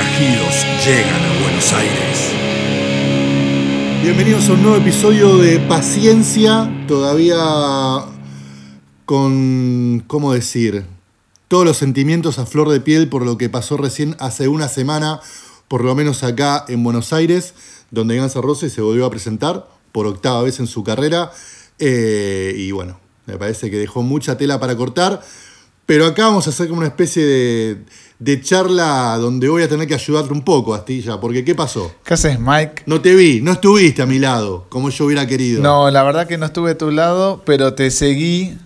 Forajidos llegan a Buenos Aires. Bienvenidos a un nuevo episodio de Paciencia, todavía con, ¿cómo decir? Todos los sentimientos a flor de piel por lo que pasó recién hace una semana, por lo menos acá en Buenos Aires, donde Guns Roses se volvió a presentar por octava vez en su carrera. Eh, y bueno, me parece que dejó mucha tela para cortar. Pero acá vamos a hacer como una especie de, de charla donde voy a tener que ayudarte un poco, Astilla, porque ¿qué pasó? ¿Qué haces, Mike? No te vi, no estuviste a mi lado, como yo hubiera querido. No, la verdad que no estuve a tu lado, pero te seguí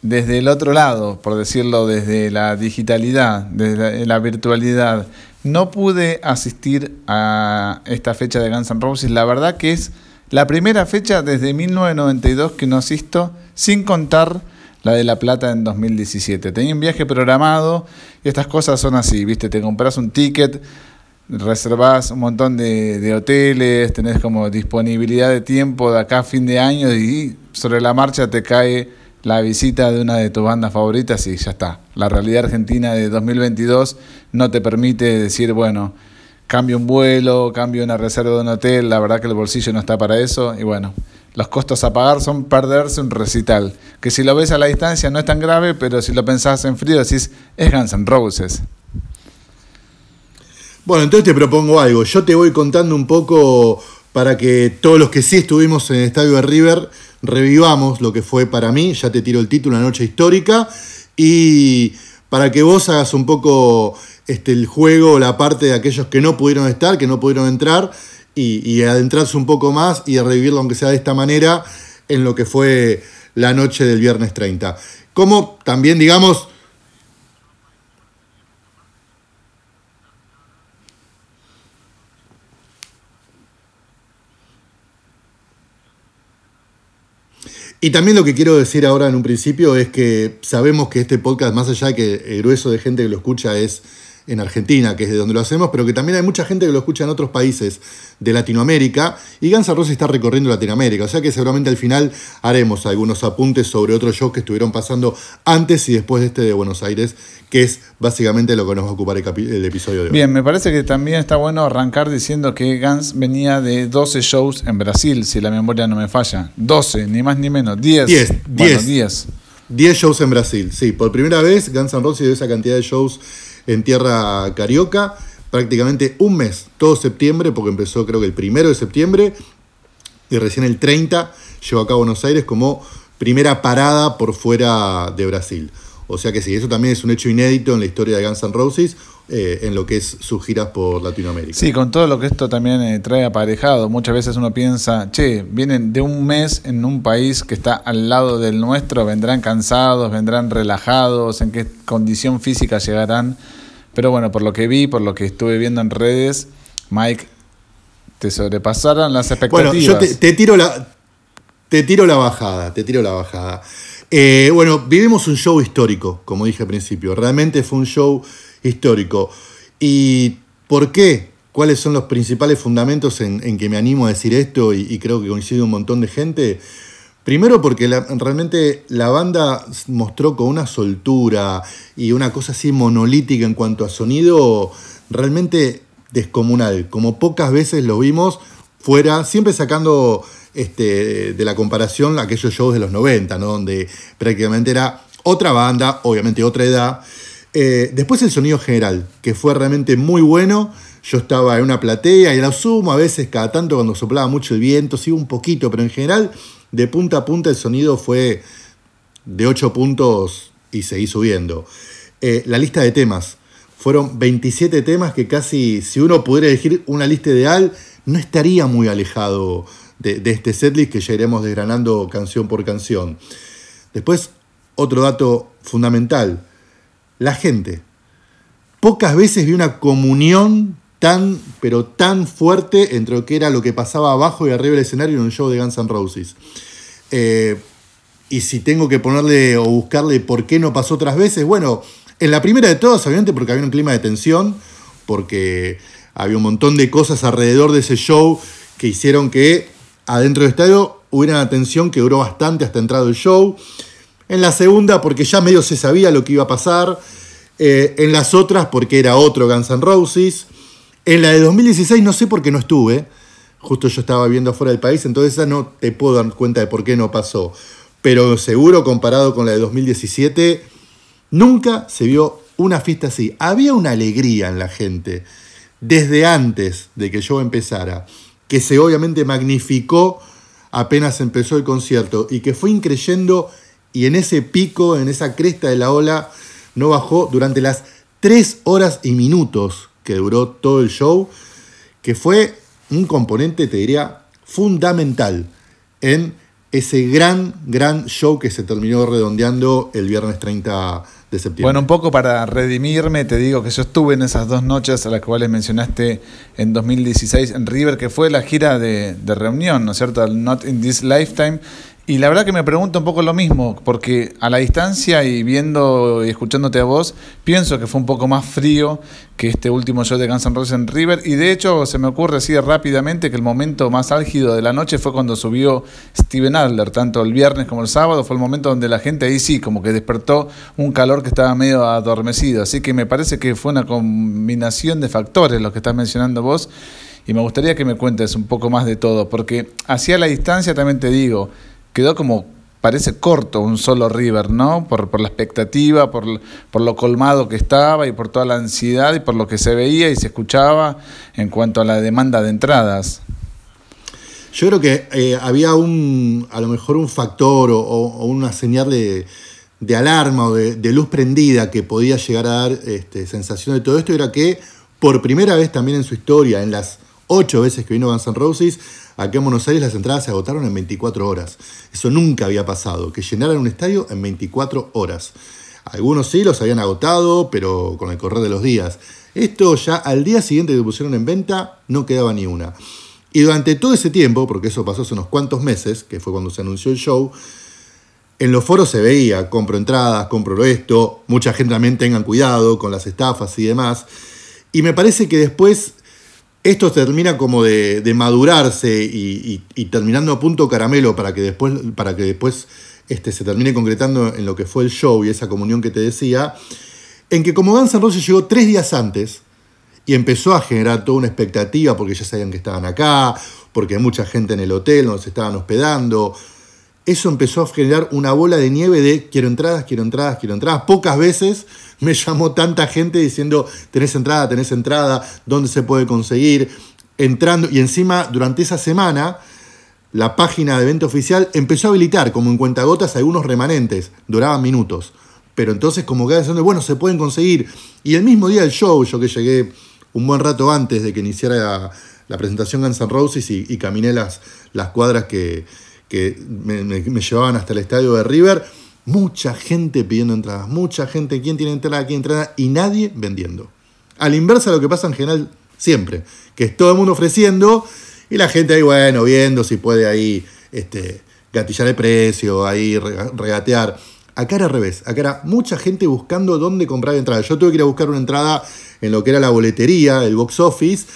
desde el otro lado, por decirlo, desde la digitalidad, desde la, virtualidad. No pude asistir a esta fecha de Guns N' Roses. La verdad que es la primera fecha desde 1992 que no asisto, sin contar la de La Plata en 2017. Tenía un viaje programado y estas cosas son así, ¿viste? Te compras un ticket, reservas un montón de, de, hoteles, tenés como disponibilidad de tiempo de acá a fin de año y sobre la marcha te cae la visita de una de tus bandas favoritas y ya está. La realidad argentina de 2022 no te permite decir, bueno, cambio un vuelo, cambio una reserva de un hotel, la verdad que el bolsillo no está para eso y bueno, los costos a pagar son perderse un recital, que si lo ves a la distancia no es tan grave, pero si lo pensás en frío decís, es Guns N' Roses. Bueno, entonces te propongo algo. Yo te voy contando un poco para que todos los que sí estuvimos en el estadio de River revivamos lo que fue para mí. Ya te tiro el título, una noche histórica. Y para que vos hagas un poco este, el juego, la parte de aquellos que no pudieron estar, que no pudieron entrar, y, y adentrarse un poco más y revivirlo, aunque sea de esta manera, en lo que fue la noche del viernes 30. Como también, digamos, Y también lo que quiero decir ahora en un principio es que sabemos que este podcast, más allá de que el grueso de gente que lo escucha es en Argentina, que es de donde lo hacemos, pero que también hay mucha gente que lo escucha en otros países de Latinoamérica, y Guns N' Roses está recorriendo Latinoamérica, o sea que seguramente al final haremos algunos apuntes sobre otros shows que estuvieron pasando antes y después de este de Buenos Aires, que es básicamente lo que nos va a ocupar el, el episodio de hoy. Bien, me parece que también está bueno arrancar diciendo que Guns venía de 12 shows en Brasil, si la memoria no me falla. 12, ni más ni menos, 10. 10, bueno, 10. 10. 10 shows en Brasil, sí, por primera vez Guns N' Roses dio esa cantidad de shows en tierra carioca, prácticamente un mes, todo septiembre, porque empezó creo que el primero de septiembre y recién el 30 llevó acá a Buenos Aires como primera parada por fuera de Brasil. O sea que sí, eso también es un hecho inédito en la historia de Guns N' Roses, eh, en lo que es sus giras por Latinoamérica. Sí, con todo lo que esto también eh, trae aparejado. Muchas veces uno piensa, che, vienen de un mes en un país que está al lado del nuestro, vendrán cansados, vendrán relajados, en qué condición física llegarán. Pero bueno, por lo que vi, por lo que estuve viendo en redes, Mike, te sobrepasaron las expectativas. Bueno, yo te, te tiro la, te tiro la bajada, te tiro la bajada. Eh, bueno, vivimos un show histórico, como dije al principio. Realmente fue un show histórico. ¿Y por qué? ¿Cuáles son los principales fundamentos en, en que me animo a decir esto? Y, creo que coincide un montón de gente. Primero porque realmente la banda mostró con una soltura y una cosa así monolítica en cuanto a sonido realmente descomunal. Como pocas veces lo vimos fuera, siempre sacando este, de la comparación aquellos shows de los 90, ¿no? donde prácticamente era otra banda, obviamente otra edad. Eh, después el sonido general, que fue realmente muy bueno. Yo estaba en una platea y la sumo, a veces cada tanto cuando soplaba mucho el viento, sí un poquito, pero en general de punta a punta el sonido fue de 8 puntos y seguí subiendo. Eh, la lista de temas Fueron 27 temas que casi, si uno pudiera elegir una lista ideal, no estaría muy alejado de, de este setlist que ya iremos desgranando canción por canción. Después, otro dato fundamental, la gente. Pocas veces vi una comunión tan, pero tan fuerte entre lo que era lo que pasaba abajo y arriba del escenario en un show de Guns N' Roses. Eh, y si tengo que ponerle o buscarle por qué no pasó otras veces, bueno, en la primera de todas, obviamente, porque había un clima de tensión, porque había un montón de cosas alrededor de ese show que hicieron que adentro del estadio hubiera una tensión que duró bastante hasta entrado el show. En la segunda, porque ya medio se sabía lo que iba a pasar. Eh, en las otras, porque era otro Guns N' Roses. En la de 2016 no sé por qué no estuve. Justo yo estaba viendo afuera del país, entonces esa no te puedo dar cuenta de por qué no pasó. Pero seguro comparado con la de 2017, nunca se vio una fiesta así. Había una alegría en la gente desde antes de que yo empezara, que se obviamente magnificó apenas empezó el concierto y que fue increyendo y en ese pico, en esa cresta de la ola, no bajó durante las tres horas y minutos que duró todo el show, que fue un componente, te diría, fundamental en ese gran, gran show que se terminó redondeando el viernes 30 de septiembre. Bueno, un poco para redimirme, te digo que yo estuve en esas dos noches a las cuales mencionaste en 2016 en River, que fue la gira de, de reunión, ¿no es cierto? Not in This Lifetime. Y la verdad que me pregunto un poco lo mismo, porque a la distancia y viendo y escuchándote a vos, pienso que fue un poco más frío que este último show de Guns N' Roses en River. Y de hecho se me ocurre así rápidamente que el momento más álgido de la noche fue cuando subió Steven Adler, tanto el viernes como el sábado. Fue el momento donde la gente ahí sí, como que despertó un calor que estaba medio adormecido. Así que me parece que fue una combinación de factores lo que estás mencionando vos. Y me gustaría que me cuentes un poco más de todo, porque hacia la distancia también te digo, quedó como parece corto un solo River, ¿no? Por, por la expectativa, por, por, lo colmado que estaba y por toda la ansiedad y por lo que se veía y se escuchaba en cuanto a la demanda de entradas. Yo creo que eh, había un, a lo mejor un factor o, una señal de, de, alarma o de, de, luz prendida que podía llegar a dar este, sensación de todo esto, era que por primera vez también en su historia, en las ocho veces que vino Guns N' Roses, Aquí en Buenos Aires las entradas se agotaron en 24 horas. Eso nunca había pasado, que llenaran un estadio en 24 horas. Algunos sí los habían agotado, pero con el correr de los días. Esto ya al día siguiente que pusieron en venta no quedaba ni una. Y durante todo ese tiempo, porque eso pasó hace unos cuantos meses, que fue cuando se anunció el show, en los foros se veía, compro entradas, compro esto, mucha gente también tengan cuidado con las estafas y demás. Y me parece que después esto termina como de, de madurarse y, y, terminando a punto caramelo para que después, para que después este, se termine concretando en lo que fue el show y esa comunión que te decía, en que como Guns N' llegó tres días antes y empezó a generar toda una expectativa porque ya sabían que estaban acá, porque mucha gente en el hotel se estaban hospedando, eso empezó a generar una bola de nieve de quiero entradas, quiero entradas, quiero entradas. Pocas veces me llamó tanta gente diciendo tenés entrada, tenés entrada, dónde se puede conseguir, entrando. Y encima, durante esa semana, la página de evento oficial empezó a habilitar como en cuentagotas algunos remanentes, duraban minutos. Pero entonces como que diciendo, bueno, se pueden conseguir. Y el mismo día del show, yo que llegué un buen rato antes de que iniciara la, la presentación Guns N' Roses y, y caminé las, las cuadras que que me, llevaban hasta el estadio de River, mucha gente pidiendo entradas, mucha gente, ¿quién tiene entrada? ¿Quién entrada? Y nadie vendiendo. A la inversa de lo que pasa en general siempre, que es todo el mundo ofreciendo y la gente ahí, bueno, viendo si puede ahí este, gatillar el precio, ahí regatear. Acá era al revés, acá era mucha gente buscando dónde comprar entradas. Yo tuve que ir a buscar una entrada en lo que era la boletería, el box office,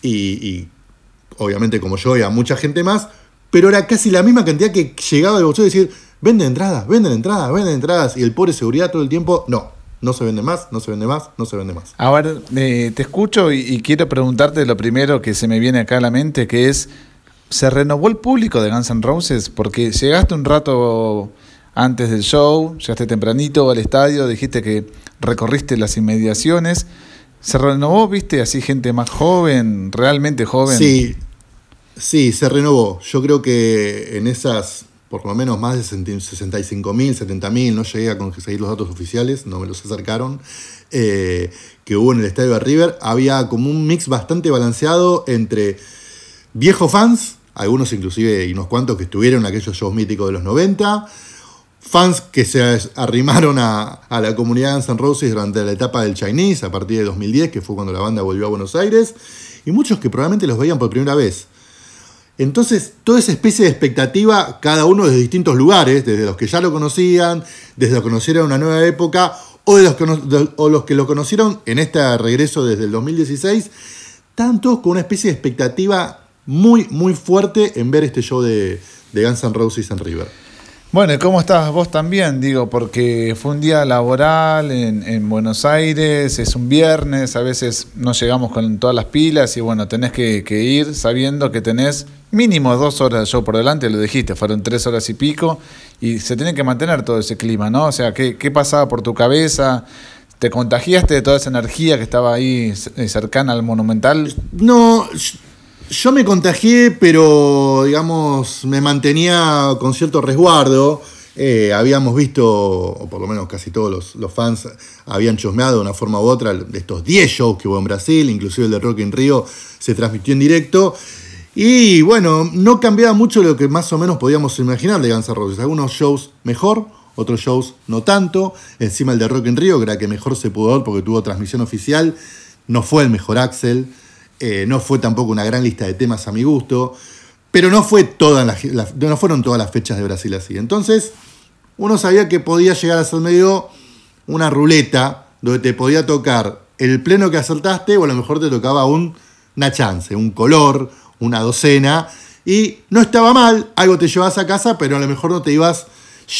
y, y obviamente como yo había mucha gente más, pero era casi la misma cantidad que llegaba del bolsillo y decir, venden entradas, venden entradas, venden entradas. Y el pobre seguridad todo el tiempo, no, no se vende más, no se vende más, no se vende más. Ahora, eh, te escucho y, y, quiero preguntarte lo primero que se me viene acá a la mente, que es, ¿se renovó el público de Guns N' Roses? Porque llegaste un rato antes del show, llegaste tempranito al estadio, dijiste que recorriste las inmediaciones. ¿Se renovó, viste, así gente más joven, realmente joven? Sí, Sí, se renovó. Yo creo que en esas por lo menos más de 65 mil, 70 mil, no llegué a conseguir los datos oficiales, no me los acercaron, eh, que hubo en el estadio de River, había como un mix bastante balanceado entre viejos fans, algunos inclusive y unos cuantos que estuvieron en aquellos shows míticos de los 90, fans que se arrimaron a, la comunidad de N' Roses durante la etapa del Chinese, a partir de 2010, que fue cuando la banda volvió a Buenos Aires, y muchos que probablemente los veían por primera vez. Entonces, toda esa especie de expectativa, cada uno desde distintos lugares, desde los que ya lo conocían, desde los que conocieron una nueva época, o, de los, que, los que lo conocieron en este regreso desde el 2016, tanto con una especie de expectativa muy, muy fuerte en ver este show de, de Guns N' Roses en River. Bueno, ¿y cómo estás vos también? Digo, porque fue un día laboral en, Buenos Aires, es un viernes, a veces no llegamos con todas las pilas y bueno, tenés que, ir sabiendo que tenés mínimo dos horas de show por delante, lo dijiste, fueron tres horas y pico y se tiene que mantener todo ese clima, ¿no? O sea, ¿qué, qué pasaba por tu cabeza? ¿Te contagiaste de toda esa energía que estaba ahí cercana al monumental? No, yo me contagié, pero digamos, me mantenía con cierto resguardo. Eh, habíamos visto, o por lo menos casi todos los, fans habían chusmeado de una forma u otra de estos 10 shows que hubo en Brasil, inclusive el de Rock in Rio se transmitió en directo. Y bueno, no cambiaba mucho lo que más o menos podíamos imaginar de Guns N' Roses. Algunos shows mejor, otros shows no tanto. Encima el de Rock in Rio, que era que mejor se pudo ver porque tuvo transmisión oficial, no fue el mejor Axel. Eh, no fue tampoco una gran lista de temas a mi gusto, pero no, fue no fueron todas las fechas de Brasil así. Entonces, uno sabía que podía llegar a ser medio una ruleta donde te podía tocar el pleno que acertaste o a lo mejor te tocaba un, una chance, un color, una docena. Y no estaba mal, algo te llevas a casa, pero a lo mejor no te ibas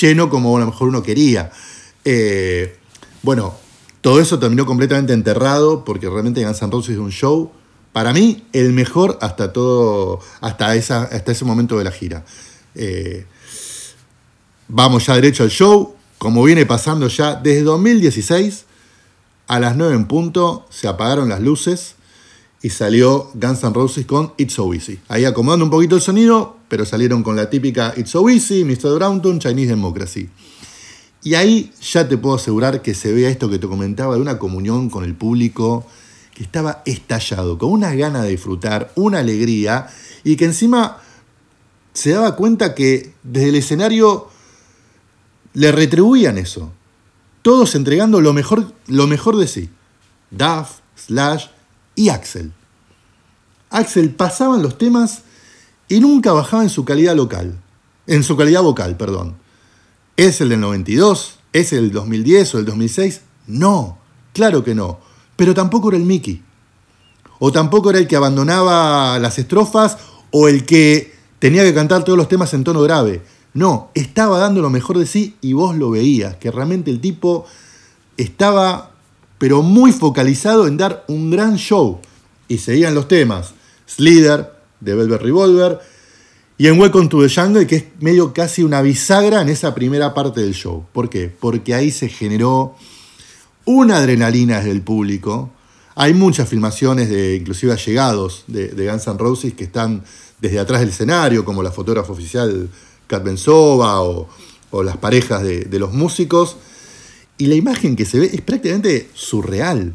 lleno como a lo mejor uno quería. Eh, bueno, todo eso terminó completamente enterrado porque realmente Guns N' Roses es un show para mí, el mejor hasta todo. hasta, esa, hasta ese momento de la gira. Eh, vamos ya derecho al show. Como viene pasando ya desde 2016, a las 9 en punto se apagaron las luces y salió Guns N' Roses con It's So Easy. Ahí acomodando un poquito el sonido, pero salieron con la típica It's So Easy, Mr. Brownton, Chinese Democracy. Y ahí ya te puedo asegurar que se vea esto que te comentaba de una comunión con el público estaba estallado, con una gana de disfrutar, una alegría, y que encima se daba cuenta que desde el escenario le retribuían eso. Todos entregando lo mejor, lo mejor de sí. Duff, Slash y Axel. Axel pasaban los temas y nunca bajaba en su calidad local. En su calidad vocal, perdón. ¿Es el del 92? ¿Es el 2010 o el 2006? No, claro que no pero tampoco era el Mickey. O tampoco era el que abandonaba las estrofas o el que tenía que cantar todos los temas en tono grave. No, estaba dando lo mejor de sí y vos lo veías, que realmente el tipo estaba, pero muy focalizado en dar un gran show. Y seguían los temas. Slither, de Velvet Revolver, y en Welcome to the Jungle, que es medio casi una bisagra en esa primera parte del show. ¿Por qué? Porque ahí se generó una adrenalina desde el público. Hay muchas filmaciones de inclusive allegados de, de Guns N' Roses que están desde atrás del escenario, como la fotógrafa oficial Kat Bensova o, las parejas de, de, los músicos. Y la imagen que se ve es prácticamente surreal.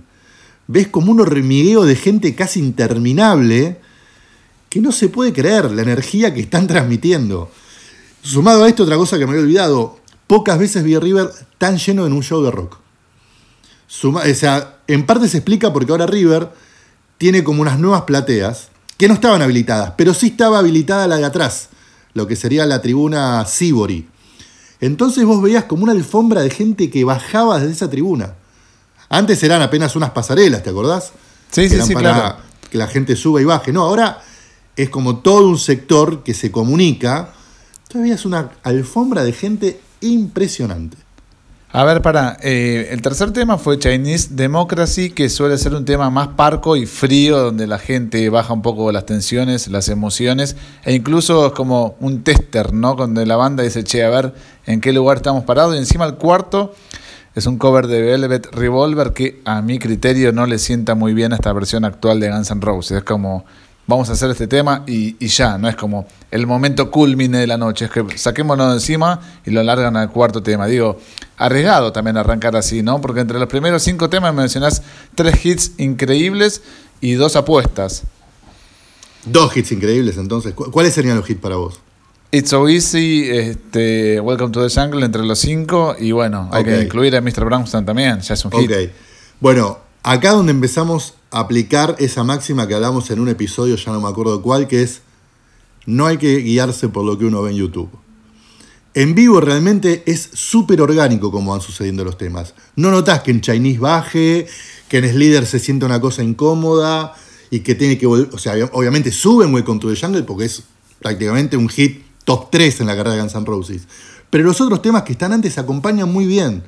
Ves como un hormigueo de gente casi interminable que no se puede creer la energía que están transmitiendo. Sumado a esto, otra cosa que me había olvidado, pocas veces vi a River tan lleno en un show de rock o sea, en parte se explica porque ahora River tiene como unas nuevas plateas que no estaban habilitadas, pero sí estaba habilitada la de atrás, lo que sería la tribuna Sibori. Entonces vos veías como una alfombra de gente que bajaba desde esa tribuna. Antes eran apenas unas pasarelas, ¿te acordás? Sí, sí, sí, para que la gente suba y baje. No, ahora es como todo un sector que se comunica. Todavía es una alfombra de gente impresionante. A ver, para, eh, el tercer tema fue Chinese Democracy, que suele ser un tema más parco y frío, donde la gente baja un poco las tensiones, las emociones, e incluso es como un tester, ¿no? Donde la banda dice, che, a ver en qué lugar estamos parados, y encima el cuarto es un cover de Velvet Revolver que a mi criterio no le sienta muy bien a esta versión actual de Guns N' Roses, es como vamos a hacer este tema y, y ya, no es como el momento culmine de la noche, es que saquémonos de encima y lo largan al cuarto tema. Digo, arriesgado también arrancar así, ¿no? Porque entre los primeros cinco temas mencionás tres hits increíbles y dos apuestas. Dos hits increíbles, entonces. ¿Cu- ¿Cuáles serían los hits para vos? It's So Easy, este, Welcome to the Jungle entre los cinco y bueno, hay que incluir a Mr. Brownstone también, ya es un hit. Ok. Bueno, acá donde empezamos aplicar esa máxima que hablamos en un episodio, ya no me acuerdo cuál, que es no hay que guiarse por lo que uno ve en YouTube. En vivo realmente es súper orgánico como van sucediendo los temas. No notás que en Chinese baje, que en Slither se siente una cosa incómoda y que tiene que volver. O sea, obviamente suben Welcome to the Jungle porque es prácticamente un hit top 3 en la carrera de Guns N' Roses. Pero los otros temas que están antes acompañan muy bien.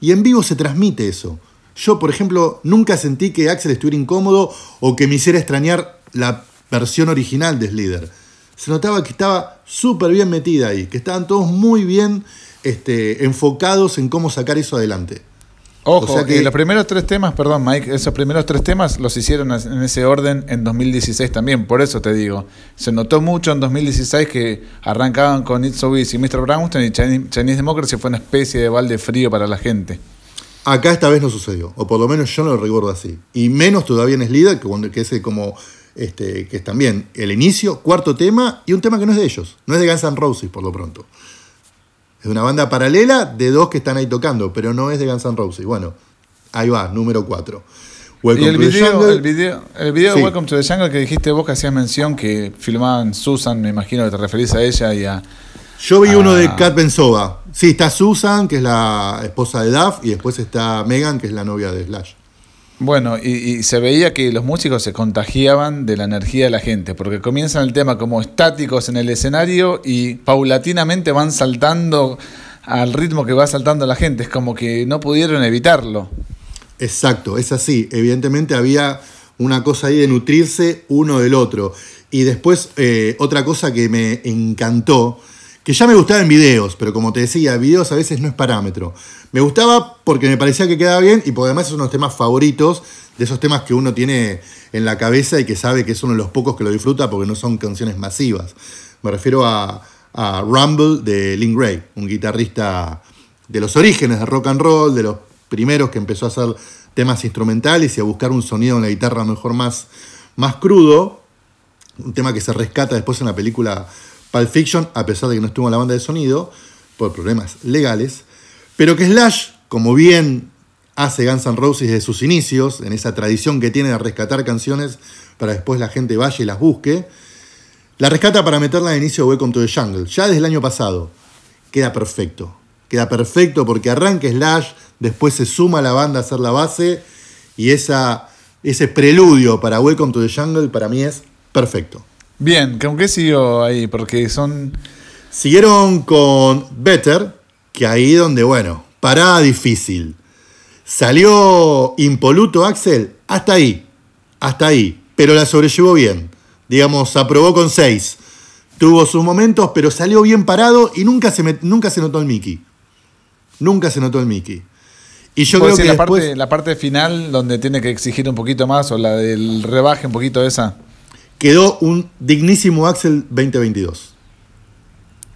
Y en vivo se transmite eso. Yo, por ejemplo, nunca sentí que Axel estuviera incómodo o que me hiciera extrañar la versión original de Slither. Se notaba que estaba súper bien metida ahí, que estaban todos muy bien este, enfocados en cómo sacar eso adelante. Ojo, O sea que- los primeros tres temas, perdón Mike, esos primeros tres temas los hicieron en ese orden en 2016 también, por eso te digo. Se notó mucho en 2016 que arrancaban con It's So Easy y Mr. Brownstone y Chinese, Chinese Democracy fue una especie de balde frío para la gente. Acá esta vez no sucedió, o por lo menos yo no lo recuerdo así. Y menos todavía en Slither, que, es como, este, que es también el inicio, cuarto tema, y un tema que no es de ellos, no es de Guns N' Roses por lo pronto. Es una banda paralela de dos que están ahí tocando, pero no es de Guns N' Roses. Bueno, ahí va, número 4. y el video, el video, el video Sí. de Welcome to the Jungle que dijiste vos que hacías mención que filmaban Susan, me imagino que te referís a ella y a... Yo vi uno de Ah. Kat Bensova. Sí, está Susan, que es la esposa de Duff, y después está Megan, que es la novia de Slash. Bueno, y, y se veía que los músicos se contagiaban de la energía de la gente, porque comienzan el tema como estáticos en el escenario y paulatinamente van saltando al ritmo que va saltando la gente. Es como que no pudieron evitarlo. Exacto, es así. Evidentemente había una cosa ahí de nutrirse uno del otro. Y después, eh, otra cosa que me encantó, que ya me gustaba en videos, pero como te decía, videos a veces no es parámetro. Me gustaba porque me parecía que quedaba bien y porque además es uno de los temas favoritos, de esos temas que uno tiene en la cabeza y que sabe que es uno de los pocos que lo disfruta porque no son canciones masivas. Me refiero a, a Rumble de Link Gray, un guitarrista de los orígenes de rock and roll, de los primeros que empezó a hacer temas instrumentales y a buscar un sonido en la guitarra mejor más, más crudo. Un tema que se rescata después en la película Pulp Fiction, a pesar de que no estuvo en la banda de sonido, por problemas legales. Pero que Slash, como bien hace Guns N' Roses desde sus inicios, en esa tradición que tiene de rescatar canciones para después la gente vaya y las busque, la rescata para meterla de inicio de Welcome to the Jungle. Ya desde el año pasado. Queda perfecto. Queda perfecto porque arranca Slash, después se suma a la banda a hacer la base y esa, ese preludio para Welcome to the Jungle para mí es perfecto. Bien, ¿con qué siguió ahí? Porque son... Siguieron con Better, que ahí donde, bueno, parada difícil. Salió impoluto Axel, hasta ahí, hasta ahí, pero la sobrellevó bien. Digamos, aprobó con 6. Tuvo sus momentos, pero salió bien parado y nunca se, met- nunca se notó el Mickey. Nunca se notó el Mickey. Y yo ¿Puedo creo que la, después, parte, la parte final donde tiene que exigir un poquito más o la del rebaje un poquito de esa? Quedó un dignísimo Axel 2022.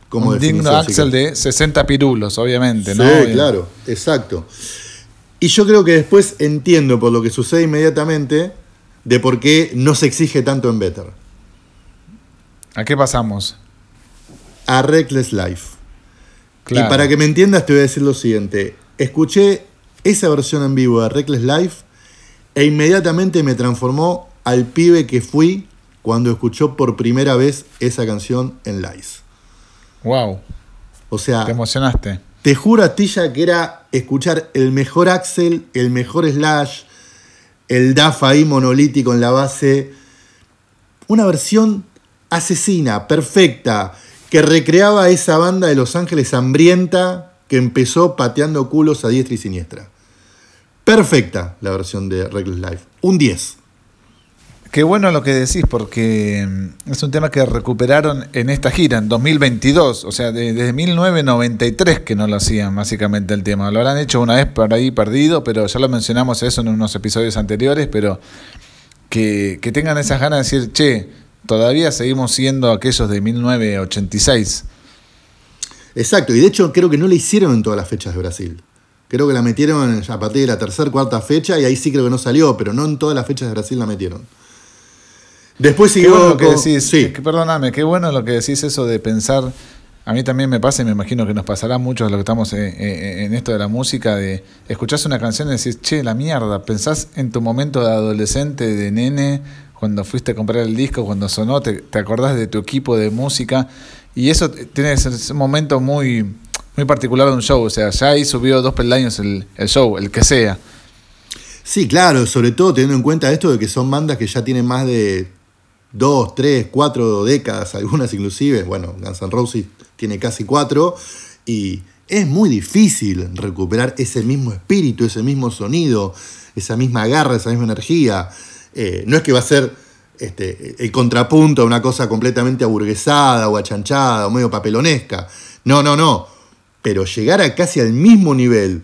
Como un digno Axel de 60 pirulos, obviamente, Sí, ¿no? Eh, claro, exacto. Y yo creo que después entiendo por lo que sucede inmediatamente de por qué no se exige tanto en Better. ¿A qué pasamos? A Reckless Life. Claro. Y para que me entiendas te voy a decir lo siguiente. Escuché esa versión en vivo de Reckless Life e inmediatamente me transformó al pibe que fui cuando escuchó por primera vez esa canción en Lies. Wow, O sea, te emocionaste. Te juro a ti ya que era escuchar el mejor Axel, el mejor Slash, el DAF ahí monolítico en la base. Una versión asesina, perfecta, que recreaba esa banda de Los Ángeles hambrienta que empezó pateando culos a diestra y siniestra. Perfecta la versión de Reckless Life. Un 10. Qué bueno lo que decís, porque mm, es un tema que recuperaron en esta gira, en 2022. O sea, de- desde 1993 que no lo hacían, básicamente, el tema. Lo habrán hecho una vez por ahí perdido, pero ya lo mencionamos eso en unos episodios anteriores, pero que, que tengan esas ganas de decir, che, todavía seguimos siendo aquellos de 1986. Exacto, y de hecho creo que no le hicieron en todas las fechas de Brasil. Creo que la metieron a partir de la tercera, cuarta fecha, y ahí sí creo que no salió, pero no en todas las fechas de Brasil la metieron. Después Qué siguió. bueno lo que decís, sí. que- perdóname, qué bueno lo que decís eso de pensar. A mí también me pasa y me imagino que nos pasará mucho a los que estamos eh, eh, en esto de la música, de escuchás una canción y decís, che, la mierda, pensás en tu momento de adolescente, de nene, cuando fuiste a comprar el disco, cuando sonó, te, te acordás de tu equipo de música y eso tiene ese momento muy, muy particular de un show, o sea, ya ahí subió dos peldaños el, el show, el que sea. Sí, claro, sobre todo teniendo en cuenta esto de que son bandas que ya tienen más de dos, tres, cuatro décadas, algunas inclusive. Bueno, Guns N' Roses tiene casi cuatro. Y es muy difícil recuperar ese mismo espíritu, ese mismo sonido, esa misma garra, esa misma energía. Eh, no es que va a ser este, el contrapunto a una cosa completamente aburguesada o achanchada o medio papelonesca. No, no, no. Pero llegar a casi al mismo nivel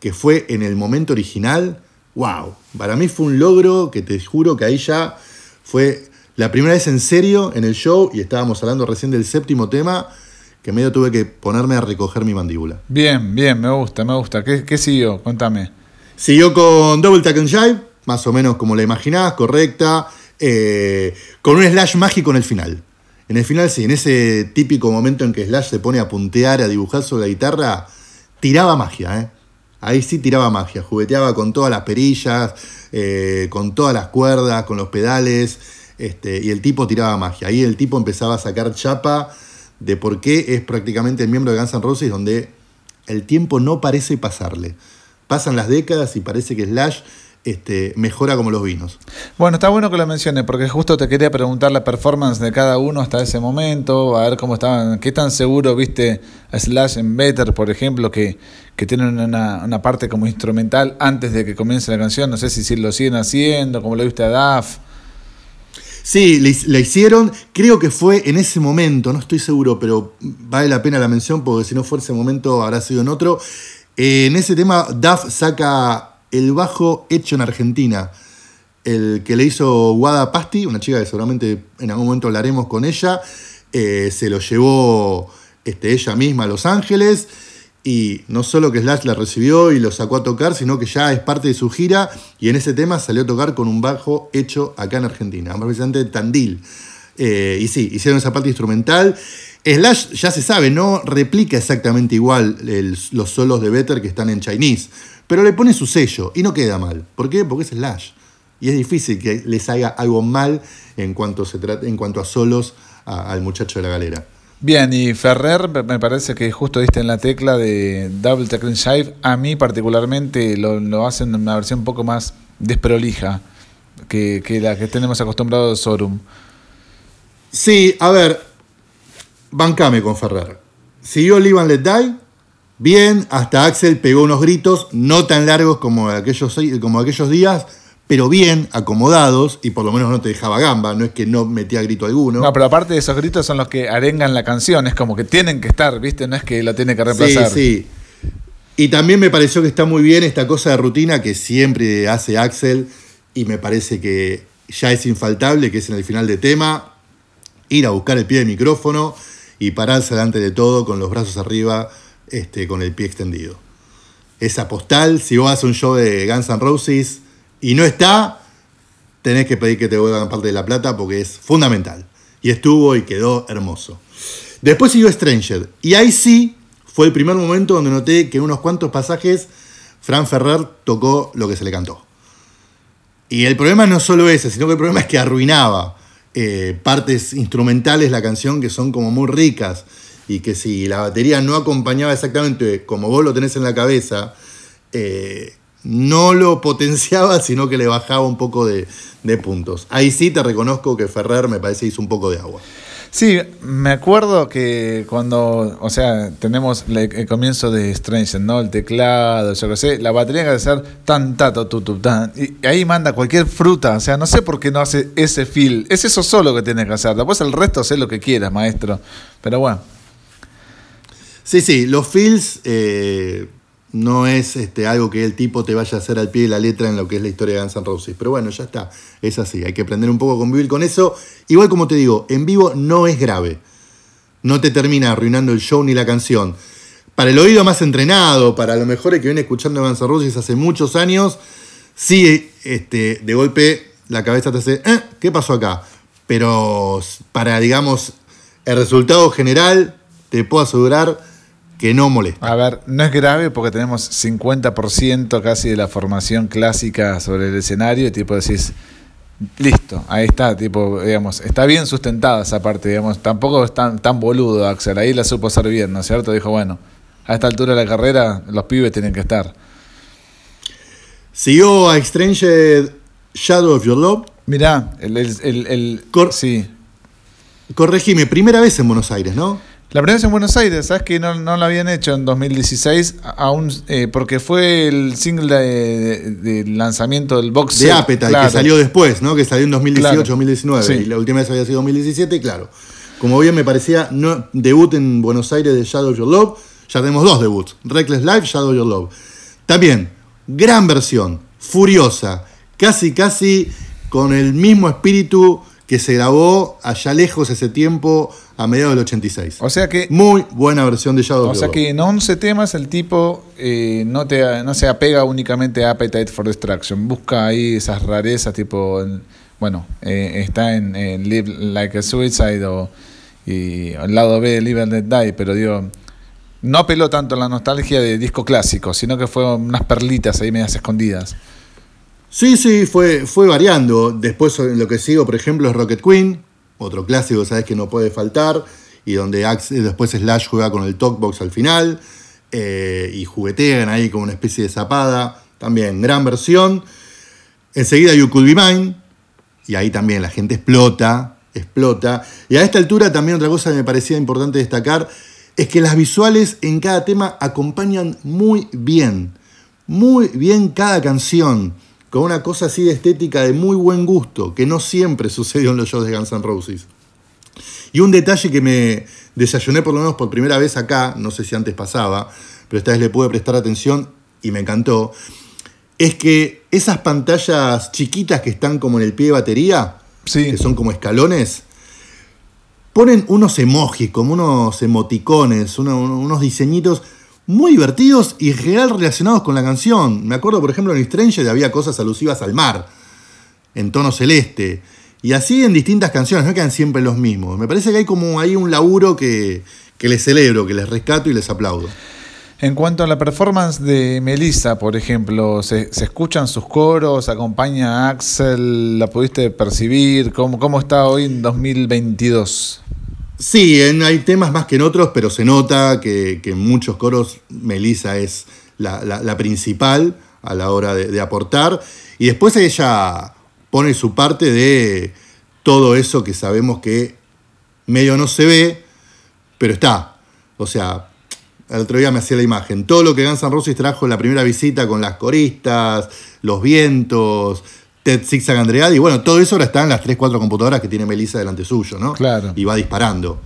que fue en el momento original, wow. Para mí fue un logro que te juro que ahí ya fue la primera vez en serio en el show y estábamos hablando recién del séptimo tema que medio tuve que ponerme a recoger mi mandíbula. Bien, bien, me gusta, me gusta. ¿Qué, qué siguió? Contame. Siguió con Double Tack and Jive, más o menos como la imaginás, correcta, eh, con un slash mágico en el final. En el final, sí, en ese típico momento en que Slash se pone a puntear, a dibujar sobre la guitarra, tiraba magia, ¿eh? Ahí sí tiraba magia, jugueteaba con todas las perillas, eh, con todas las cuerdas, con los pedales, este, y el tipo tiraba magia. Ahí el tipo empezaba a sacar chapa de por qué es prácticamente el miembro de Guns N' Roses donde el tiempo no parece pasarle. Pasan las décadas y parece que Slash este, mejora como los vinos. Bueno, está bueno que lo menciones, porque justo te quería preguntar la performance de cada uno hasta ese momento, a ver cómo estaban, qué tan seguro viste a Slash en Better, por ejemplo, que, que tienen una, una parte como instrumental antes de que comience la canción, no sé si, si lo siguen haciendo, como lo viste a Duff. Sí, le hicieron, creo que fue en ese momento, no estoy seguro, pero vale la pena la mención porque si no fue ese momento habrá sido en otro. Eh, en ese tema, Duff saca el bajo hecho en Argentina, el que le hizo Wada Pasti, una chica que seguramente en algún momento hablaremos con ella, eh, se lo llevó este, ella misma a Los Ángeles. Y no solo que Slash la recibió y lo sacó a tocar, sino que ya es parte de su gira y en ese tema salió a tocar con un bajo hecho acá en Argentina, más precisamente Tandil. Eh, y sí, hicieron esa parte instrumental. Slash, ya se sabe, no replica exactamente igual los solos de Better que están en Chinese, pero le pone su sello y no queda mal. ¿Por qué? Porque es Slash. Y es difícil que les haga algo mal en cuanto, se trata, en cuanto a solos al muchacho de la galera. Bien, y Ferrer me- parece que justo diste en la tecla de Double and Jive. A mí particularmente lo, hacen en una versión un poco más desprolija que, que la que tenemos acostumbrado de Sorum. Sí, a ver, bancame con Ferrer. Siguió Live and Let Die, bien, hasta Axel pegó unos gritos, no tan largos como aquellos, como aquellos días, pero bien, acomodados, y por lo menos no te dejaba gamba, no es que no metía grito alguno. No, pero aparte de esos gritos son los que arengan la canción, es como que tienen que estar, ¿viste? No es que lo tiene que reemplazar. Sí, sí. Y también me pareció que está muy bien esta cosa de rutina que siempre hace Axel y me parece que ya es infaltable, que es en el final de tema, ir a buscar el pie del micrófono y pararse delante de todo con los brazos arriba, este, con el pie extendido. Esa postal, si vos haces un show de Guns N' Roses y no está, tenés que pedir que te vuelvan parte de la plata porque es fundamental. Y estuvo y quedó hermoso. Después siguió Stranger. Y ahí sí fue el primer momento donde noté que en unos cuantos pasajes Fran Ferrer tocó lo que se le cantó. Y el problema no es solo ese, sino que el problema es que arruinaba eh, partes instrumentales la canción que son como muy ricas. Y que si la batería no acompañaba exactamente como vos lo tenés en la cabeza, eh, no lo potenciaba, sino que le bajaba un poco de, de puntos. Ahí sí te reconozco que Ferrer me parece hizo un poco de agua. Sí, me acuerdo que cuando, o sea, tenemos el comienzo de Stranger, ¿no? El teclado, yo qué sé, la batería que ser tan, tato, tu, tu, tan, y ahí manda cualquier fruta, o sea, no sé por qué no hace ese feel, es eso solo que tiene que hacer, después el resto sé lo que quieras, maestro, pero bueno, Sí, sí, los feels eh, no es este, algo que el tipo te vaya a hacer al pie de la letra en lo que es la historia de Guns N' Roses. Pero bueno, ya está, es así, hay que aprender un poco a convivir con eso. Igual como te digo, en vivo no es grave, no te termina arruinando el show ni la canción. Para el oído más entrenado, para lo mejor el que viene escuchando Guns N' Roses hace muchos años, sí, este, de golpe la cabeza te hace, "Eh, ¿qué pasó acá? Pero para, digamos, el resultado general, te puedo asegurar que no molesta. A ver, no es grave porque tenemos 50% casi de la formación clásica sobre el escenario y tipo decís, listo, ahí está, tipo, digamos, está bien sustentada esa parte, digamos, tampoco es tan, tan boludo Axel, ahí la supo hacer bien, ¿no es cierto? Dijo, bueno, a esta altura de la carrera los pibes tienen que estar. Siguió a Stranger Shadow of Your Love. Mirá, el, el, el- el- Cor- sí. Corregime, primera vez en Buenos Aires, ¿no? La primera vez en Buenos Aires, ¿sabes que no, no la habían hecho en 2016? a- Aún, eh, porque fue el single de, de- de lanzamiento del box De Appetite, claro. que salió después, ¿no? Que salió en 2018, Claro. 2019. Sí. Y la última vez había sido 2017, y claro. Como bien me parecía, no, debut en Buenos Aires de Shadow Your Love. Ya tenemos dos debuts: Reckless Life, Shadow Your Love. También, gran versión, furiosa, casi, casi con el mismo espíritu que se grabó allá lejos ese tiempo, a mediados del 86. O sea que Muy buena versión de Shadow O sea que en 11 temas el tipo eh, no, te, no se apega únicamente a Appetite for Destruction. Busca ahí esas rarezas, tipo. en- bueno, eh, está en, en Live Like a Suicide o y al lado B de Live and Let Die, pero digo. No apeló tanto a la nostalgia de disco clásico, sino que fue unas perlitas ahí medias escondidas. Sí, sí, fue, fue variando. Después lo que sigo, por ejemplo, es Rocket Queen, otro clásico, sabes que no puede faltar, y donde después Slash juega con el Talkbox al final, eh, y juguetean ahí como una especie de zapada. También, gran versión. Enseguida You Could Be Mine, y ahí también la gente explota, explota. Y a esta altura también otra cosa que me parecía importante destacar es que las visuales en cada tema acompañan muy bien, muy bien cada canción, con una cosa así de estética de muy buen gusto, que no siempre sucedió en los shows de Guns N' Roses. Y un detalle que me desayuné por lo menos por primera vez acá, no sé si antes pasaba, pero esta vez le pude prestar atención y me encantó, es que esas pantallas chiquitas que están como en el pie de batería, Sí. que son como escalones, ponen unos emojis, como unos emoticones, uno- uno- unos diseñitos muy divertidos y real relacionados con la canción. Me acuerdo, por ejemplo, en Stranger había cosas alusivas al mar, en tono celeste. Y así en distintas canciones, no quedan siempre los mismos. Me parece que hay como ahí un laburo que, que les celebro, que les rescato y les aplaudo. En cuanto a la performance de Melissa, por ejemplo, ¿se, se escuchan sus coros? ¿Acompaña a Axel? ¿La pudiste percibir? ¿Cómo, cómo está hoy en 2022? Sí, hay temas más que en otros, pero se nota que, que en muchos coros Melissa es la, la- principal a la hora de, de aportar. Y después ella pone su parte de todo eso que sabemos que medio no se ve, pero está. O sea, el otro día me hacía la imagen. Todo lo que Guns N' Roses trajo en la primera visita con las coristas, los vientos, Ted Zigzag Andreadi, bueno, todo eso ahora está en las 3, 4 computadoras que tiene Melissa delante suyo, ¿no? Claro. Y va disparando.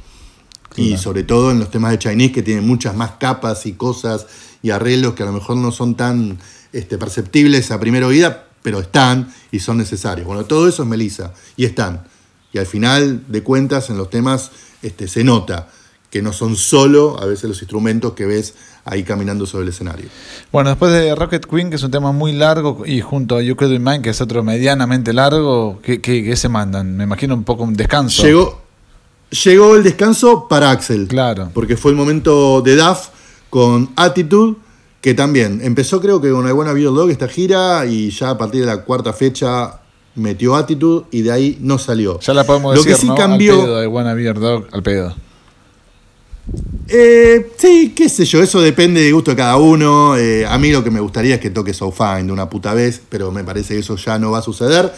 Y sobre todo en los temas de Chinese que tienen muchas más capas y cosas y arreglos que a lo mejor no son tan este, perceptibles a primera oída, pero están y son necesarios. Bueno, todo eso es Melissa y están. Y al final de cuentas en los temas este, se nota que no son solo a veces los instrumentos que ves ahí caminando sobre el escenario. Bueno, después de Rocket Queen, que es un tema muy largo, y junto a You Could Be Mine, que es otro medianamente largo, ¿qué, qué- qué se mandan? Me imagino un poco un descanso. Llegó, llegó el descanso para Axel. Claro. Porque fue el momento de Duff con Attitude, que también empezó creo que con I Wanna Be Your Dog esta gira y ya a partir de la cuarta fecha metió Attitude y de ahí no salió. Ya la podemos Lo decir, que sí ¿no? cambió, Al pedo, de Wanna Be Your Dog, al pedo. Eh, sí, qué sé yo, eso depende de gusto de cada uno. Eh, a mí lo que me gustaría es que toque So Fine de una puta vez, pero me parece que eso ya no va a suceder.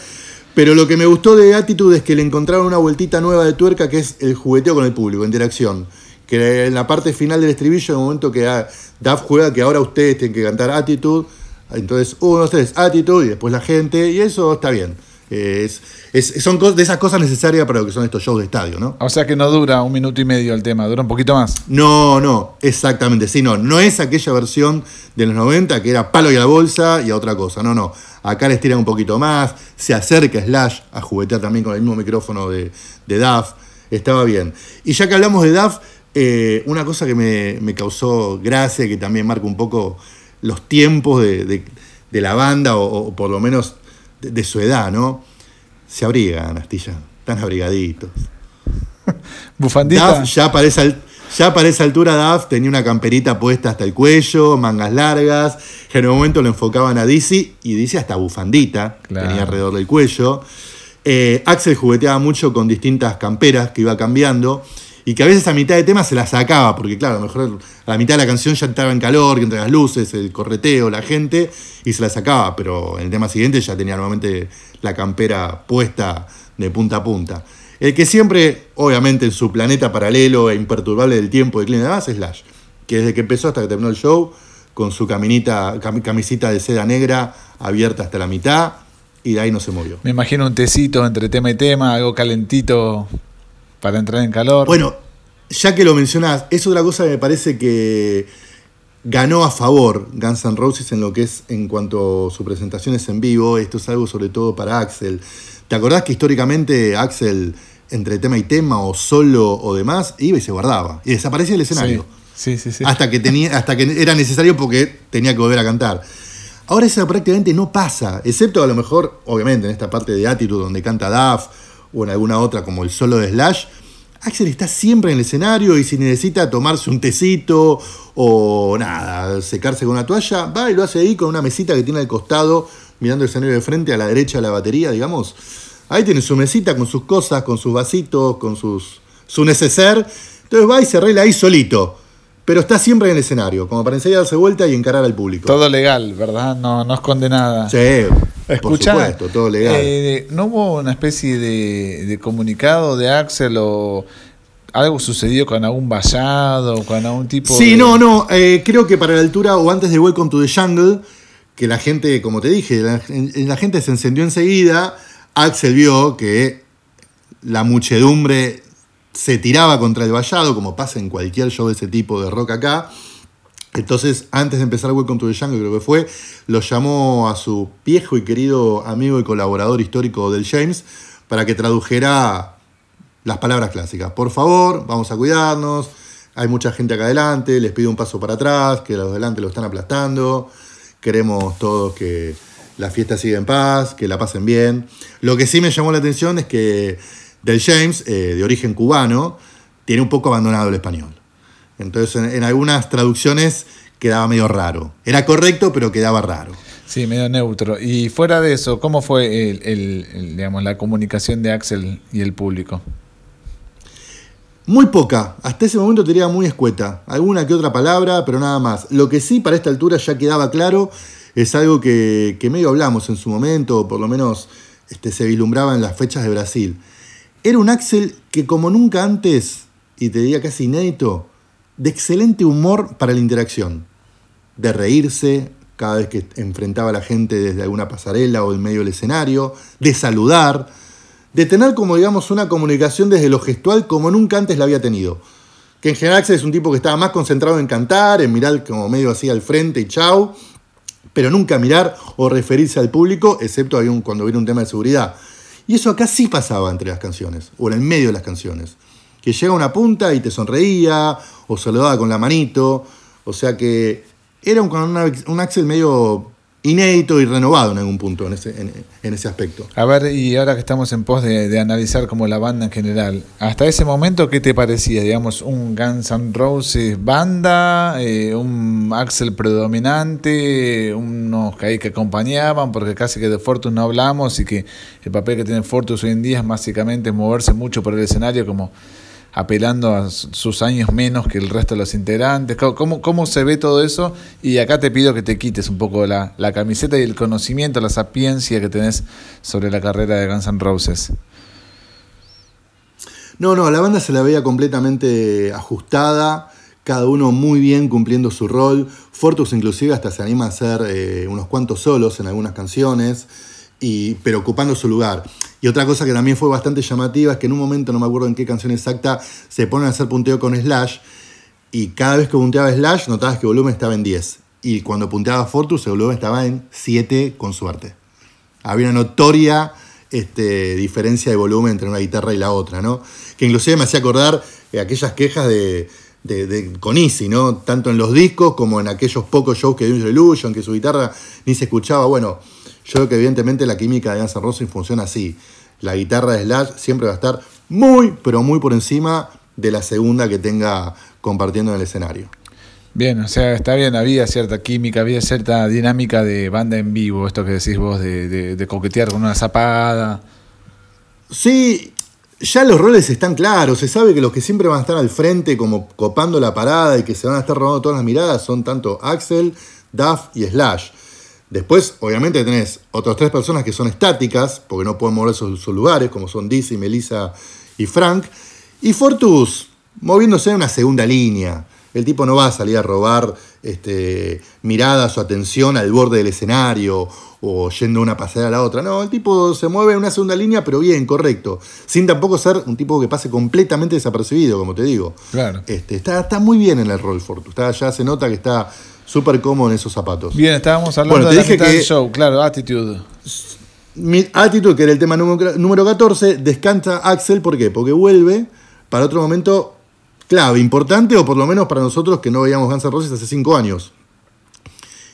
Pero lo que me gustó de Attitude es que le encontraron una vueltita nueva de tuerca que es el jugueteo con el público, interacción. Que en la parte final del estribillo, en el momento que ah, Duff juega, que ahora ustedes tienen que cantar Attitude, entonces uno, tres, Attitude, y después la gente, y eso está bien. Eh, es, es- son de esas cosas necesarias para lo que son estos shows de estadio, ¿no? O sea que no dura un minuto y medio el tema, dura un poquito más. No, no, exactamente, sí, no, no es aquella versión de los 90 que era palo y a la bolsa y a otra cosa, no, no, acá les tiran un poquito más, se acerca Slash a juguetear también con el mismo micrófono de, de Duff, estaba bien. Y ya que hablamos de Duff, eh, una cosa que me, me causó gracia, que también marca un poco los tiempos de, de- de la banda, o, o por lo menos de, de su edad, ¿no? Se abrigan, Astilla, están abrigaditos. Bufandita. Duff ya para, esa, ya para esa altura Duff tenía una camperita puesta hasta el cuello, mangas largas. que En un momento lo enfocaban a Dizzy y Dizzy hasta bufandita Claro. tenía alrededor del cuello. Eh, Axel jugueteaba mucho con distintas camperas que iba cambiando y que a veces a mitad de tema se las sacaba, porque claro, a lo mejor a la mitad de la canción ya estaba en calor, que entre las luces, el correteo, la gente, y se la sacaba, pero en el tema siguiente ya tenía nuevamente la campera puesta de punta a punta. El que siempre, obviamente, en su planeta paralelo e imperturbable del tiempo de Clean es Slash, que desde que empezó hasta que terminó el show, con su caminita, cam- camisita de seda negra abierta hasta la mitad, y de ahí no se movió. Me imagino un tecito entre tema y tema, algo calentito para entrar en calor. Bueno, ya que lo mencionás, es otra cosa que me parece que ganó a favor Guns N' Roses en lo que es en cuanto a sus presentaciones en vivo. Esto es algo sobre todo para Axel. ¿Te acordás que históricamente Axel, entre tema y tema, o solo o demás, iba y se guardaba? Y desaparecía del escenario. sí, sí, sí. sí. Hasta, que tenía, hasta que era necesario porque tenía que volver a cantar. Ahora eso prácticamente no pasa, excepto a lo mejor, obviamente, en esta parte de Attitude donde canta Duff o en alguna otra como el solo de Slash. Axel está siempre en el escenario y si necesita tomarse un tecito o nada, secarse con una toalla, va y lo hace ahí con una mesita que tiene al costado, mirando el escenario de frente a la derecha de la batería, digamos. Ahí tiene su mesita con sus cosas, con sus vasitos, con sus, su neceser. Entonces va y se arregla ahí solito. Pero está siempre en el escenario, como para enseguida darse vuelta y encarar al público. Todo legal, ¿verdad? No, no esconde nada. Sí, Escuchá, por supuesto, todo legal. eh, ¿No hubo una especie de, de comunicado de Axel o algo sucedió con algún vallado, con algún tipo Sí, de... no, no. eh, creo que para la altura o antes de Welcome to the Jungle, que la gente, como te dije, la, en- la gente se encendió enseguida. Axel vio que la muchedumbre se tiraba contra el vallado, como pasa en cualquier show de ese tipo de rock acá. Entonces, antes de empezar Welcome to the Jungle, creo que fue, lo llamó a su viejo y querido amigo y colaborador histórico del James para que tradujera las palabras clásicas. Por favor, vamos a cuidarnos. Hay mucha gente acá adelante, les pido un paso para atrás, que los de adelante lo están aplastando. Queremos todos que la fiesta siga en paz, que la pasen bien. Lo que sí me llamó la atención es que Del James, eh, de origen cubano, tiene un poco abandonado el español. Entonces, en, en algunas traducciones quedaba medio raro. Era correcto, pero quedaba raro. Sí, medio neutro. Y fuera de eso, ¿cómo fue el, el- el, digamos, la comunicación de Axel y el público? Muy poca, hasta ese momento tenía muy escueta. Alguna que otra palabra, pero nada más. Lo que sí para esta altura ya quedaba claro es algo que, que medio hablamos en su momento, o por lo menos este, se vislumbraba en las fechas de Brasil. Era un Axel que como nunca antes, y te diría casi inédito, de excelente humor para la interacción. De reírse cada vez que enfrentaba a la gente desde alguna pasarela o en medio del escenario, de saludar, de tener como digamos una comunicación desde lo gestual como nunca antes la había tenido. Que en general Axel es un tipo que estaba más concentrado en cantar, en mirar como medio así al frente y chau, pero nunca mirar o referirse al público, excepto cuando viene un tema de seguridad. Y eso acá sí pasaba entre las canciones, o en el medio de las canciones. Que llega una punta y te sonreía, o saludaba con la manito. O sea que era un, una- un Axel medio inédito y renovado en algún punto en ese, en- ese aspecto. A ver, y ahora que estamos en pos de, analizar como la banda en general, hasta ese momento, ¿qué te parecía? Digamos, un Guns N' Roses banda, eh, un Axel predominante, unos que que acompañaban, porque casi que de Fortus no hablamos y que el papel que tiene Fortus hoy en día es básicamente moverse mucho por el escenario como apelando a su- sus años menos que el resto de los integrantes. ¿Cómo- ¿Cómo, cómo se ve todo eso? Y acá te pido que te quites un poco la, la camiseta y el conocimiento, la sapiencia que tenés sobre la carrera de Guns N' Roses. No, no, la banda se la veía completamente ajustada, cada uno muy bien cumpliendo su rol. Fortus inclusive hasta se anima a hacer eh, unos cuantos solos en algunas canciones. y, pero ocupando su lugar. Y otra cosa que también fue bastante llamativa es que en un momento, no me acuerdo en qué canción exacta, se ponen a hacer punteo con Slash y cada vez que punteaba Slash notabas que el volumen estaba en 10. Y cuando punteaba Fortus el volumen estaba en 7 con suerte. Había una notoria este, diferencia de volumen entre una guitarra y la otra, ¿no? Que inclusive me hacía acordar eh, aquellas quejas de, de, de, con Easy, ¿no? Tanto en los discos como en aquellos pocos shows que dio Illusion, que su guitarra ni se escuchaba. Bueno, yo creo que evidentemente la química de Guns N' Roses funciona así. La guitarra de Slash siempre va a estar muy, pero muy por encima de la segunda que tenga compartiendo en el escenario. Bien, o sea, está bien, había cierta química, había cierta dinámica de banda en vivo, esto que decís vos de, de, de coquetear con una zapada. Sí, ya los roles están claros, se sabe que los que siempre van a estar al frente como copando la parada y que se van a estar robando todas las miradas son tanto Axel, Duff y Slash. Después, obviamente, tenés otras tres personas que son estáticas, porque no pueden mover sus, sus lugares, como son Dizzy, Melissa y Frank. Y Fortus moviéndose en una segunda línea. El tipo no va a salir a robar este, miradas o atención al borde del escenario o yendo una pasada a la otra. No, el tipo se mueve en una segunda línea, pero bien, correcto. Sin tampoco ser un tipo que pase completamente desapercibido, como te digo. Claro. Este, está, está muy bien en el rol Fortus. Está, ya se nota que está súper cómodo en esos zapatos. Bien, estábamos hablando Bueno, te de la dije mitad que- del show, claro, Attitude. Mi Attitude, que era el tema número, número 14, descansa Axel, ¿por qué? Porque vuelve para otro momento clave, importante, o por lo menos para nosotros que no veíamos Guns N' Roses hace 5 años.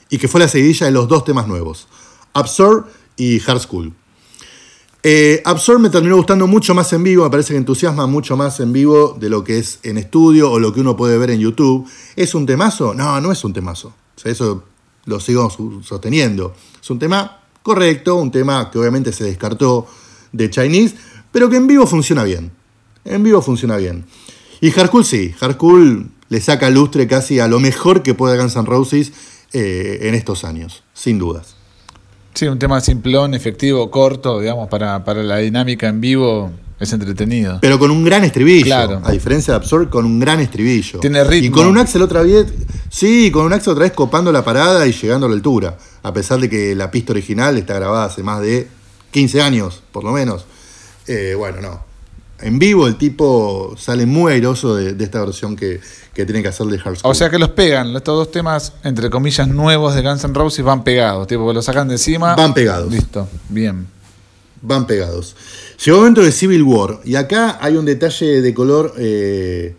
Y que fue la seguidilla de los dos temas nuevos, Absurd y Hard School. Eh, Absurd me terminó gustando mucho más en vivo, me parece que entusiasma mucho más en vivo de lo que es en estudio o lo que uno puede ver en YouTube. ¿Es un temazo? No, no es un temazo. Eso lo sigo sosteniendo. Es un tema correcto, un tema que obviamente se descartó de Chinese, pero que en vivo funciona bien. En vivo funciona bien. Y Hardcool sí, Hardcool le saca lustre casi a lo mejor que puede Guns N' Roses eh, en estos años, sin dudas. Sí, un tema simplón, efectivo, corto, digamos, para, para la dinámica en vivo es entretenido. Pero con un gran estribillo. Claro. A diferencia de Absurd, con un gran estribillo. Tiene ritmo. Y con un Axel otra vez. Sí, con un Axel otra vez copando la parada y llegando a la altura. A pesar de que la pista original está grabada hace más de 15 años, por lo menos. Eh, bueno, no. En vivo el tipo sale muy airoso de, de esta versión que, que tiene que hacer de Hard School. O sea que los pegan, estos dos temas, entre comillas, nuevos de Guns N' Roses van pegados, tipo que los sacan de encima. Van pegados. Listo, bien. van pegados. Llegó el momento de Civil War. Y acá hay un detalle de color. eh,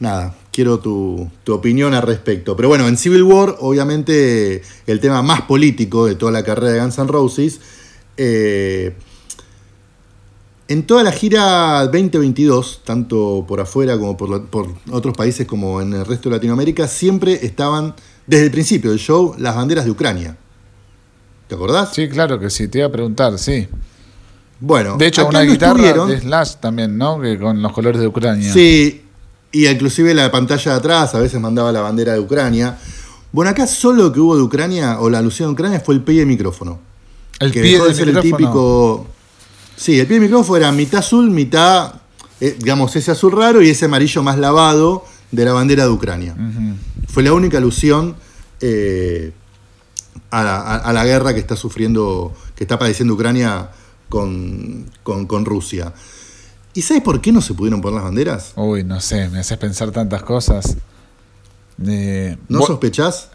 nada, quiero tu, tu opinión al respecto. Pero bueno, en Civil War, obviamente, el tema más político de toda la carrera de Guns N' Roses. eh, en toda la gira 2022, tanto por afuera como por, la- por otros países como en el resto de Latinoamérica, siempre estaban, desde el principio del show, las banderas de Ucrania. ¿Te acordás? Sí, claro que sí, te iba a preguntar, sí. Bueno, De hecho, una no guitarra estuvieron. de Slash también, ¿no? Que con los colores de Ucrania. Sí, y inclusive la pantalla de atrás a veces mandaba la bandera de Ucrania. Bueno, acá solo lo que hubo de Ucrania, o la alusión de Ucrania, fue el pie de micrófono. El que pie dejó de del ser el micrófono. típico. Sí, el pie de micrófono era mitad azul, mitad, eh, digamos, ese azul raro y ese amarillo más lavado de la bandera de Ucrania. Fue la única alusión eh, a, la, a- a la guerra que está sufriendo, que está padeciendo Ucrania con, con- con Rusia. ¿Y sabes por qué no se pudieron poner las banderas? Uy, no sé, me haces pensar tantas cosas. Eh, ¿No sospechás?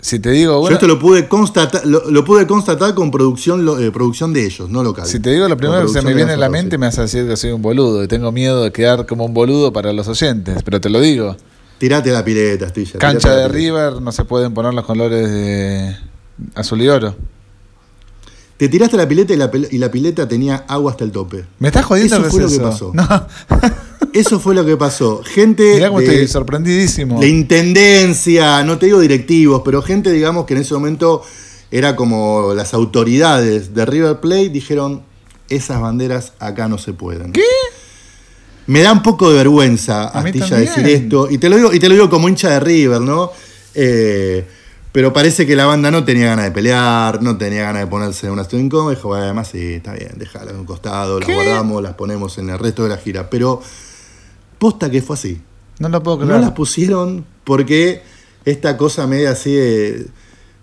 Si te digo, Yo bueno, esto lo pude constatar, lo, lo pude constatar con producción, lo- eh, producción de ellos, no local. si te digo lo primero que se me viene a la mente, me hace decir que soy un boludo y tengo miedo de quedar como un boludo para los oyentes, pero te lo digo. Tirate la pileta, Astilla. Cancha de. River, no se pueden poner los colores de azul y oro. Te tiraste la pileta y la, y la pileta tenía agua hasta el tope. ¿Me estás jodiendo Eso fue lo que pasó. No, Eso fue lo que pasó. Gente mirá cómo de, estoy sorprendidísimo. de intendencia, no te digo directivos, pero gente, digamos, que en ese momento era como las autoridades de River Plate dijeron, esas banderas acá no se pueden. ¿Qué? Me da un poco de vergüenza, A Astilla, decir esto. Y te lo digo, y te lo digo como hincha de River, ¿no? Eh, pero parece que la banda no tenía ganas de pelear, no tenía ganas de ponerse en una situación incómoda. Dijo, "Bueno, además, sí, está bien, déjala en un costado, las guardamos, las ponemos en el resto de la gira. Pero posta que fue así. No lo puedo No creer. las pusieron porque esta cosa media así de,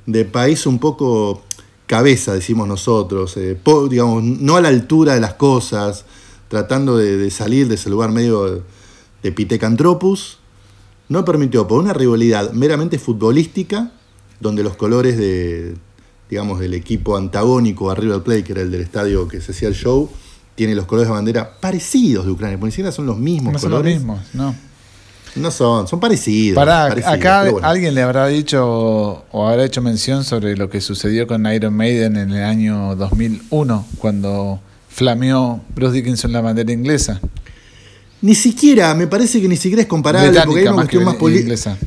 de país un poco cabeza, decimos nosotros, eh, po- digamos, no a la altura de las cosas, tratando de, de salir de ese lugar medio de Pitecantropus, no permitió por una rivalidad meramente futbolística, donde los colores de, digamos, del equipo antagónico a River Plate, que era el del estadio que se hacía el show, tiene los colores de bandera parecidos de Ucrania, porque ni siquiera son los mismos No son los mismos, no. No son, son parecidos. Pará, parecidos, acá bueno. alguien le habrá dicho o habrá hecho mención sobre lo que sucedió con Iron Maiden en el año 2001, cuando flameó Bruce Dickinson la bandera inglesa. Ni siquiera, me parece que ni siquiera es comparable, porque hay Británica una cuestión más política. inglesa.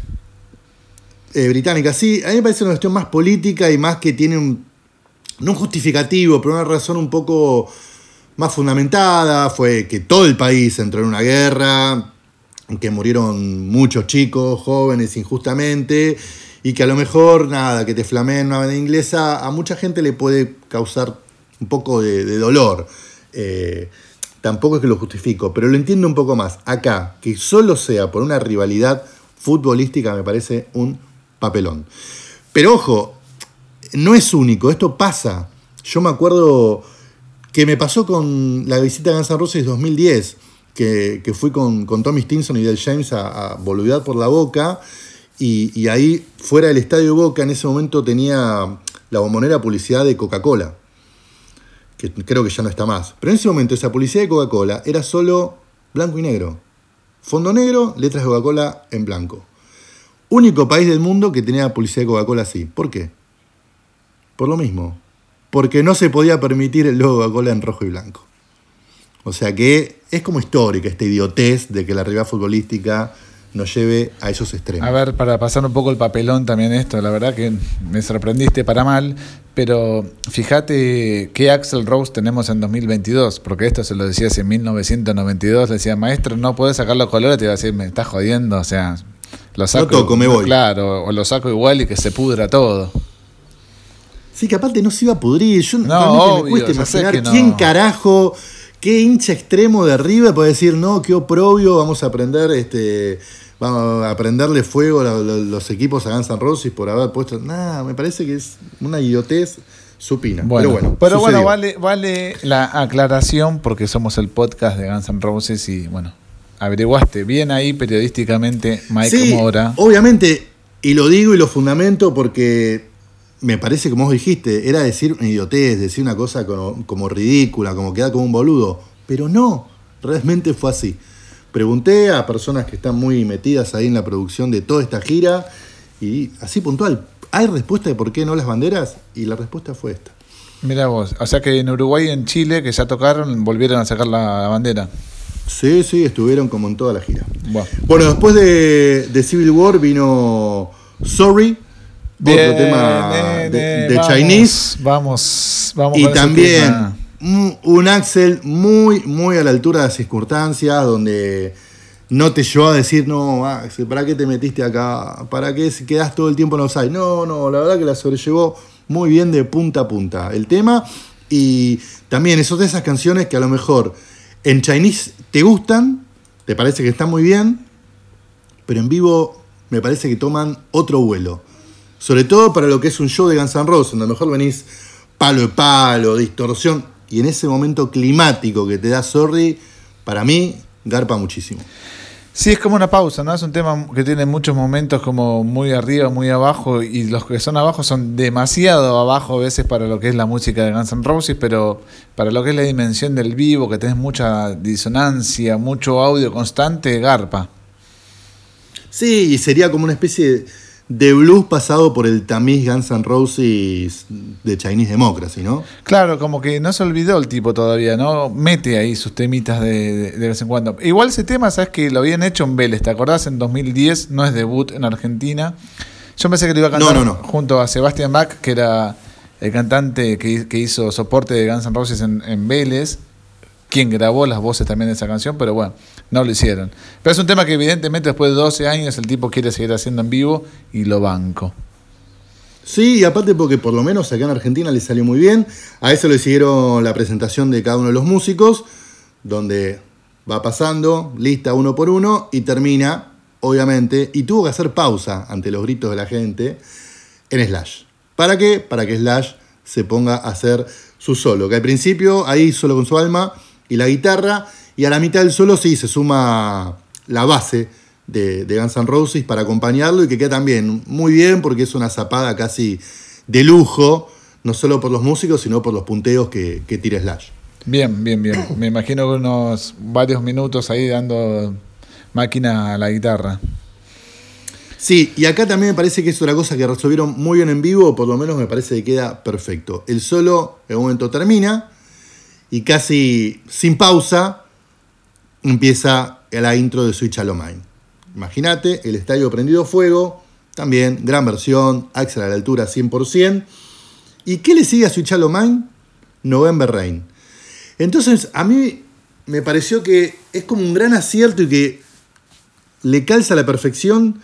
Eh, británica, sí. A mí me parece una cuestión más política y más que tiene un. No un justificativo, pero una razón un poco más fundamentada. Fue que todo el país entró en una guerra, que murieron muchos chicos, jóvenes, injustamente. Y que a lo mejor, nada, que te flameen una bandera inglesa, a mucha gente le puede causar un poco de, de dolor. Eh, tampoco es que lo justifico, pero lo entiendo un poco más. Acá, que solo sea por una rivalidad futbolística, me parece un papelón. Pero ojo, no es único, esto pasa. Yo me acuerdo que me pasó con la visita a Guns N' Roses 2010, que, que fui con, con Tommy Stinson y Del James a, a por la Boca, y, y ahí fuera del estadio Boca en ese momento tenía la bombonera publicidad de Coca-Cola, que creo que ya no está más. Pero en ese momento esa publicidad de Coca-Cola era solo blanco y negro. Fondo negro, letras de Coca-Cola en blanco. Único país del mundo que tenía publicidad de Coca-Cola así. ¿Por qué? Por lo mismo. Porque no se podía permitir el logo de Coca-Cola en rojo y blanco. O sea que es como histórica esta idiotez de que la rivalidad futbolística nos lleve a esos extremos. A ver, para pasar un poco el papelón también esto, la verdad que me sorprendiste para mal, pero fíjate qué Axel Rose tenemos en 2022, porque esto se lo decía en 1992, le decía, maestro, no podés sacar los colores, te iba a decir, me estás jodiendo, o sea, lo saco. toco, me voy. Claro, o lo saco igual y que se pudra todo. Sí, que aparte no se iba a pudrir. Yo No, obvio, me cuesta imaginar no. quién carajo, qué hincha extremo de River puede decir, no, qué oprobio, vamos a aprender, este, vamos a prenderle fuego a los equipos a Guns N' Roses por haber puesto. Nada, me parece que es una idiotez supina. Bueno, pero bueno, pero bueno, vale, vale la aclaración porque somos el podcast de Guns N' Roses y bueno, averiguaste bien ahí periodísticamente Mike Sí, Mora. obviamente, y lo digo y lo fundamento porque me parece, como vos dijiste, era decir una idiotez, decir una cosa como, como ridícula, como quedar como un boludo. Pero no, realmente fue así. Pregunté a personas que están muy metidas ahí en la producción de toda esta gira y así puntual, ¿hay respuesta de por qué no las banderas? Y la respuesta fue esta. Mira vos, o sea que en Uruguay y en Chile, que ya tocaron, volvieron a sacar la bandera. Sí, sí, estuvieron como en toda la gira. Bueno, después de, de Civil War vino Sorry, otro tema bien, de, de vamos, Chinese. Vamos, vamos. Y también un, un Axel muy, muy a la altura de las circunstancias, donde no te llevó a decir, no, Axel, ¿para qué te metiste acá? ¿Para qué quedás todo el tiempo en offside? No, no, la verdad que la sobrellevó muy bien de punta a punta el tema. Y también es de esas canciones que a lo mejor en Chinese te gustan, te parece que están muy bien, pero en vivo me parece que toman otro vuelo. Sobre todo para lo que es un show de Guns N' Roses, donde a lo mejor venís palo de palo, distorsión, y en ese momento climático que te da Sorry, para mí, garpa muchísimo. Sí, es como una pausa, ¿no? Es un tema que tiene muchos momentos como muy arriba, muy abajo, y los que son abajo son demasiado abajo a veces para lo que es la música de Guns N' Roses, pero para lo que es la dimensión del vivo, que tenés mucha disonancia, mucho audio constante, garpa. Sí, y sería como una especie de blues pasado por el tamiz Guns N' Roses de Chinese Democracy, ¿no? Claro, como que no se olvidó el tipo todavía, ¿no? Mete ahí sus temitas de, de- de vez en cuando. Igual ese tema, ¿sabes que Lo habían hecho en Vélez, ¿te acordás? En 2010, no es debut en Argentina. Yo pensé que lo iba a cantar No, no, no. junto a Sebastian Bach, que era el cantante que, que hizo soporte de Guns N' Roses en, en Vélez, quien grabó las voces también de esa canción, pero bueno, no lo hicieron. Pero es un tema que evidentemente después de 12 años el tipo quiere seguir haciendo en vivo y lo banco. Sí, y aparte porque por lo menos acá en Argentina le salió muy bien. A eso le siguieron la presentación de cada uno de los músicos, donde va pasando, lista uno por uno, y termina, obviamente, y tuvo que hacer pausa ante los gritos de la gente en Slash. ¿Para qué? Para que Slash se ponga a hacer su solo. Que al principio ahí solo con su alma y la guitarra, y a la mitad del solo sí se suma la base de, de Guns N' Roses para acompañarlo y que queda también muy bien porque es una zapada casi de lujo, no solo por los músicos, sino por los punteos que, que tira Slash. Bien, bien, bien. Me imagino que unos varios minutos ahí dando máquina a la guitarra. Sí, y acá también me parece que es una cosa que resolvieron muy bien en vivo, o por lo menos me parece que queda perfecto. El solo en un momento termina y casi sin pausa empieza la intro de Switch Hollow Mine. Imagínate, el estadio prendido fuego, también gran versión, Axel a la altura 100%. ¿Y qué le sigue a Switch Hollow Mine? November Rain. Entonces, a mí me pareció que es como un gran acierto y que le calza a la perfección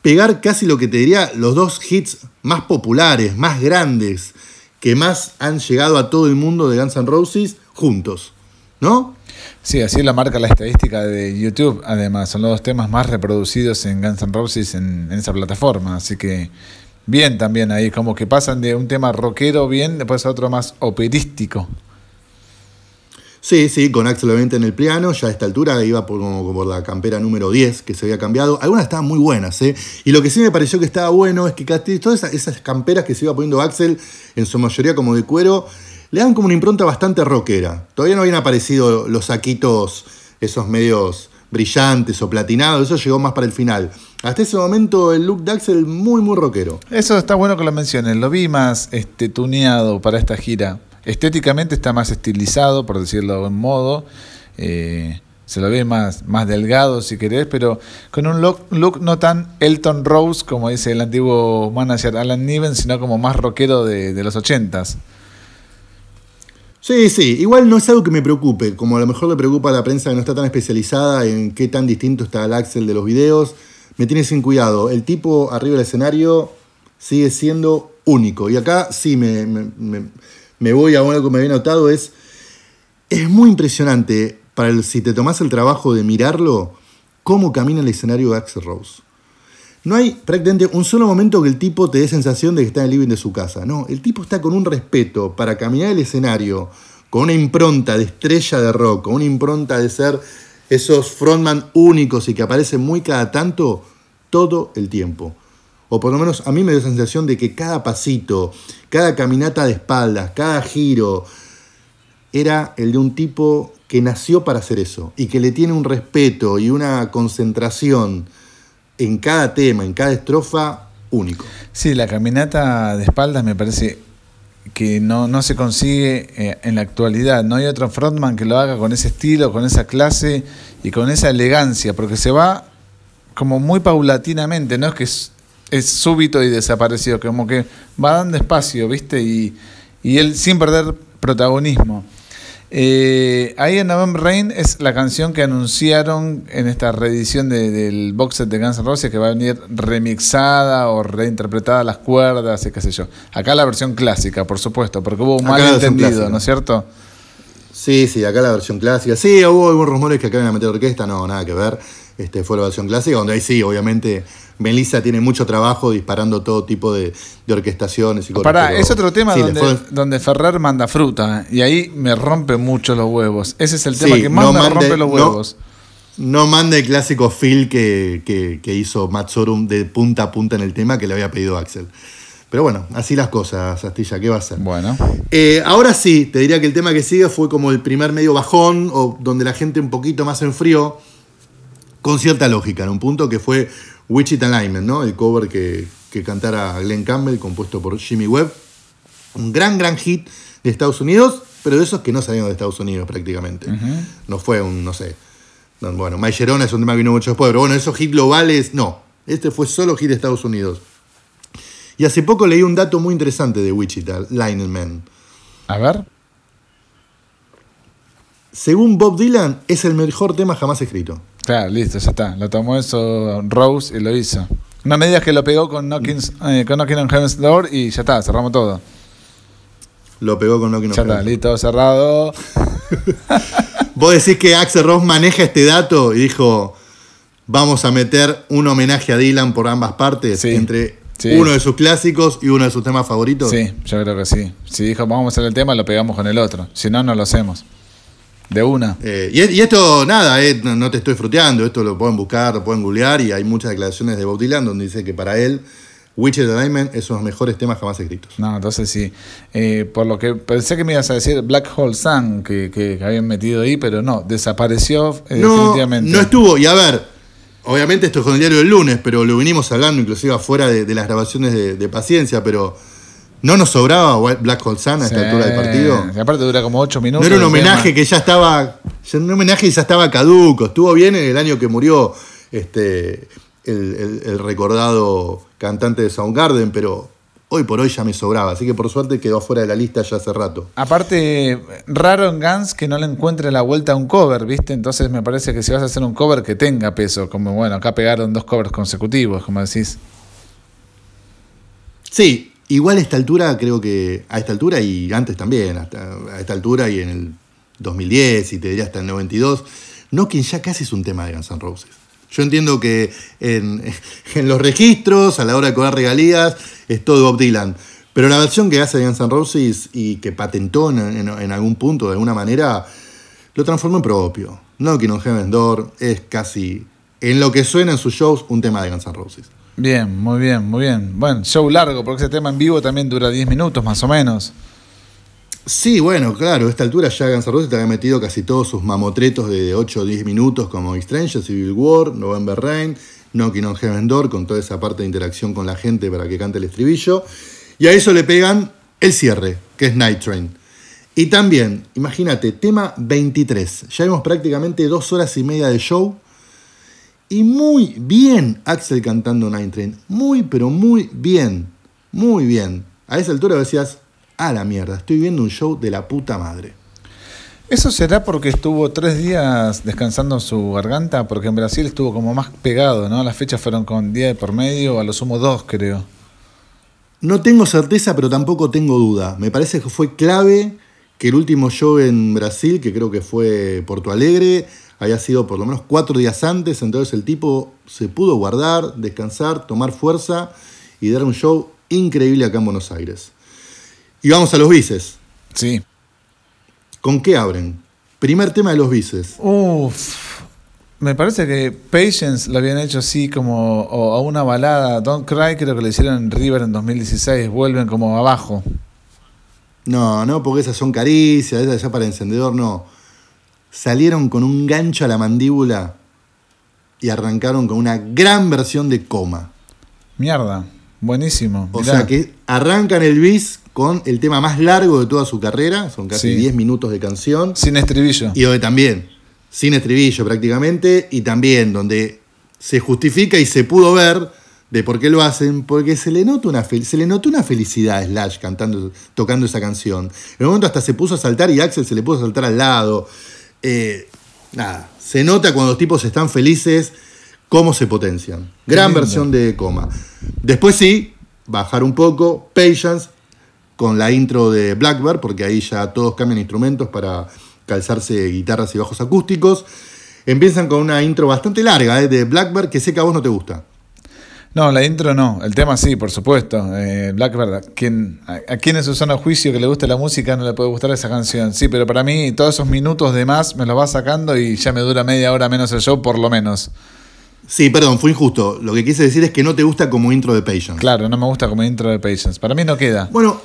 pegar casi lo que te diría los dos hits más populares, más grandes, que más han llegado a todo el mundo de Guns N' Roses juntos, ¿no? Sí, así la marca la estadística de YouTube. Además, son los dos temas más reproducidos en Guns N' Roses en, en esa plataforma. Así que bien también ahí, como que pasan de un tema rockero bien, después a otro más operístico. Sí, sí, con Axel obviamente en el piano, ya a esta altura iba por, como por la campera número 10 que se había cambiado. Algunas estaban muy buenas, ¿eh? Y lo que sí me pareció que estaba bueno es que todas esas camperas que se iba poniendo Axel, en su mayoría como de cuero, le dan como una impronta bastante rockera. Todavía no habían aparecido los saquitos, esos medios brillantes o platinados, eso llegó más para el final. Hasta ese momento el look de Axel muy, muy rockero. Eso está bueno que lo menciones, lo vi más este, tuneado para esta gira. Estéticamente está más estilizado, por decirlo de un modo. Eh, se lo ve más, más delgado si querés, pero con un look, look, no tan Elton Rose, como dice el antiguo manager Alan Niven, sino como más rockero de, de los ochentas. Sí, sí, igual no es algo que me preocupe, como a lo mejor le preocupa a la prensa que no está tan especializada en qué tan distinto está el Axel de los videos, me tiene sin cuidado. El tipo arriba del escenario sigue siendo único. Y acá sí me, me, me, voy a algo que me había notado, es, es muy impresionante, para el, si te tomás el trabajo de mirarlo, cómo camina el escenario de Axel Rose. No hay prácticamente un solo momento que el tipo te dé sensación de que está en el living de su casa. No, el tipo está con un respeto para caminar el escenario, con una impronta de estrella de rock, con una impronta de ser esos frontman únicos y que aparecen muy cada tanto, todo el tiempo. O por lo menos a mí me dio la sensación de que cada pasito, cada caminata de espaldas, cada giro, era el de un tipo que nació para hacer eso y que le tiene un respeto y una concentración en cada tema, en cada estrofa, único. Sí, la caminata de espaldas me parece que no, no se consigue eh, en la actualidad. No hay otro frontman que lo haga con ese estilo, con esa clase y con esa elegancia, porque se va como muy paulatinamente, no es que es, es súbito y desaparecido, como que va dando espacio, ¿viste? Y, y él sin perder protagonismo. Eh, ahí en November Rain es la canción que anunciaron en esta reedición de, del box set de Guns N' Roses que va a venir remixada o reinterpretada las cuerdas y qué sé yo. Acá la versión clásica, por supuesto, porque hubo un malentendido, ¿no es cierto? Sí, sí, acá la versión clásica. Sí, hubo algunos rumores que acá iban a meter orquesta, no, nada que ver. Este, fue la versión clásica, donde ahí sí, obviamente Melissa tiene mucho trabajo disparando todo tipo de, de orquestaciones y cosas. Pará, es otro tema sí, donde, fue... donde, Ferrer manda fruta y ahí me rompe mucho los huevos. Ese es el tema sí, que más no me mande, rompe los huevos. No, no manda el clásico feel que, que, que, hizo Matt Sorum de punta a punta en el tema que le había pedido Axel. Pero bueno, así las cosas, Astilla, ¿qué va a ser? Bueno. Eh, ahora sí, te diría que el tema que sigue fue como el primer medio bajón, o donde la gente un poquito más enfrió, con cierta lógica, en un punto que fue Wichita Alignment, ¿no? El cover que, que cantara Glenn Campbell, compuesto por Jimmy Webb. Un gran, gran hit de Estados Unidos, pero de esos que no salieron de Estados Unidos prácticamente. Uh -huh. No fue un, no sé. Bueno, My Gerona es un tema que vino mucho después, pero bueno, esos hits globales, no. Este fue solo hit de Estados Unidos. Y hace poco leí un dato muy interesante de Wichita, Lineman. A ver. Según Bob Dylan, es el mejor tema jamás escrito. Claro, listo, ya está. Lo tomó eso Rose y lo hizo. No me digas que lo pegó con Knocking, eh, con Knocking on Heaven's Door y ya está, cerramos todo. Lo pegó con Knocking on Ya está, listo, cerrado. Vos decís que Axel Rose maneja este dato y dijo, vamos a meter un homenaje a Dylan por ambas partes, Sí. entre Sí. Uno de sus clásicos y uno de sus temas favoritos. Sí, yo creo que sí. Si dijo vamos a hacer el tema, lo pegamos con el otro. Si no, no lo hacemos. De una. Eh, y, y esto, nada, eh, no, no te estoy fruteando, esto lo pueden buscar, lo pueden googlear y hay muchas declaraciones de Bob Dylan donde dice que para él Witcher Diamond es uno de los mejores temas jamás escritos. No, entonces sí. Eh, por lo que pensé que me ibas a decir Black Hole Sun, que, que habían metido ahí, pero no, desapareció eh, no, definitivamente. no estuvo, y a ver, obviamente esto es con el diario del lunes, pero lo vinimos hablando inclusive afuera de, de las grabaciones de, de Paciencia, pero ¿no nos sobraba Black Hole Sun a esta Sí, altura del partido? y aparte dura como 8 No minutos. era un homenaje tema. que ya estaba. Un homenaje que ya estaba caduco. Estuvo bien en el año que murió este, el, el- el recordado cantante de Soundgarden, pero hoy por hoy ya me sobraba. Así que por suerte quedó fuera de la lista ya hace rato. Aparte, raro en Guns que no le encuentre la vuelta a un cover, ¿viste? Entonces me parece que si vas a hacer un cover que tenga peso, como bueno, acá pegaron dos covers consecutivos, como decís. Sí, igual a esta altura, creo que a esta altura y antes también, hasta a esta altura y en el 2010 y te diría hasta el 92, Knocking ya casi es un tema de Guns N' Roses. Yo entiendo que en, los registros, a la hora de cobrar regalías, es todo Bob Dylan. Pero la versión que hace Guns N' Roses y que patentó en, en- en algún punto, de alguna manera, lo transformó en propio. Knocking on Heaven's Door es casi, en lo que suena en sus shows, un tema de Guns N' Roses. Bien, muy bien, muy bien. Bueno, show largo, porque ese tema en vivo también dura 10 minutos más o menos. Sí, bueno, claro, a esta altura ya Guns N' te había metido casi todos sus mamotretos de 8 o 10 minutos como Stranger, Civil War, November Rain, Knocking on Heaven's Door, con toda esa parte de interacción con la gente para que cante el estribillo. Y a eso le pegan el cierre, que es Night Train. Y también, imagínate, tema 23. Ya vimos prácticamente dos horas y media de show. Y muy bien Axel cantando Night Train. Muy, pero muy bien. Muy bien. A esa altura decías, a la mierda, estoy viendo un show de la puta madre. ¿Eso será porque estuvo tres días descansando su garganta? Porque en Brasil estuvo como más pegado, ¿no? Las fechas fueron con día de por medio, a lo sumo dos, creo. No tengo certeza, pero tampoco tengo duda. Me parece que fue clave que el último show en Brasil, que creo que fue Porto Alegre, haya sido por lo menos cuatro días antes. Entonces el tipo se pudo guardar, descansar, tomar fuerza y dar un show increíble acá en Buenos Aires. Y vamos a los bices. Sí. ¿Con qué abren? Primer tema de los bices. Uf. Me parece que Patience lo habían hecho así como o a una balada. Don't Cry creo que lo hicieron en River en 2016. Vuelven como abajo. No, no, porque esas son caricias, esas ya para encendedor, no. Salieron con un gancho a la mandíbula y arrancaron con una gran versión de coma. Mierda. Buenísimo. O Mirá. sea que arrancan el bis con el tema más largo de toda su carrera, son casi Sí. 10 minutos de canción, Sin estribillo. y donde también, sin estribillo prácticamente, y también donde se justifica y se pudo ver de por qué lo hacen, porque se le nota una, se le notó una felicidad a Slash cantando, tocando esa canción. En un momento hasta se puso a saltar y Axel se le puso a saltar al lado. Eh, nada, se nota cuando los tipos están felices cómo se potencian. Gran lindo. versión de coma. Después sí, bajar un poco, Patience, con la intro de Blackbird, porque ahí ya todos cambian instrumentos para calzarse guitarras y bajos acústicos. Empiezan con una intro bastante larga eh, de Blackbird, que sé que a vos no te gusta. No, la intro no. El tema sí, por supuesto. Eh, Blackbird, ¿a, quién, a, a quién en su sano juicio que le guste la música no le puede gustar esa canción? Sí, pero para mí todos esos minutos de más me los va sacando y ya me dura media hora menos el show, por lo menos. Sí, perdón, fue injusto. Lo que quise decir es que no te gusta como intro de Patience. Claro, no me gusta como intro de Patience. Para mí no queda. Bueno,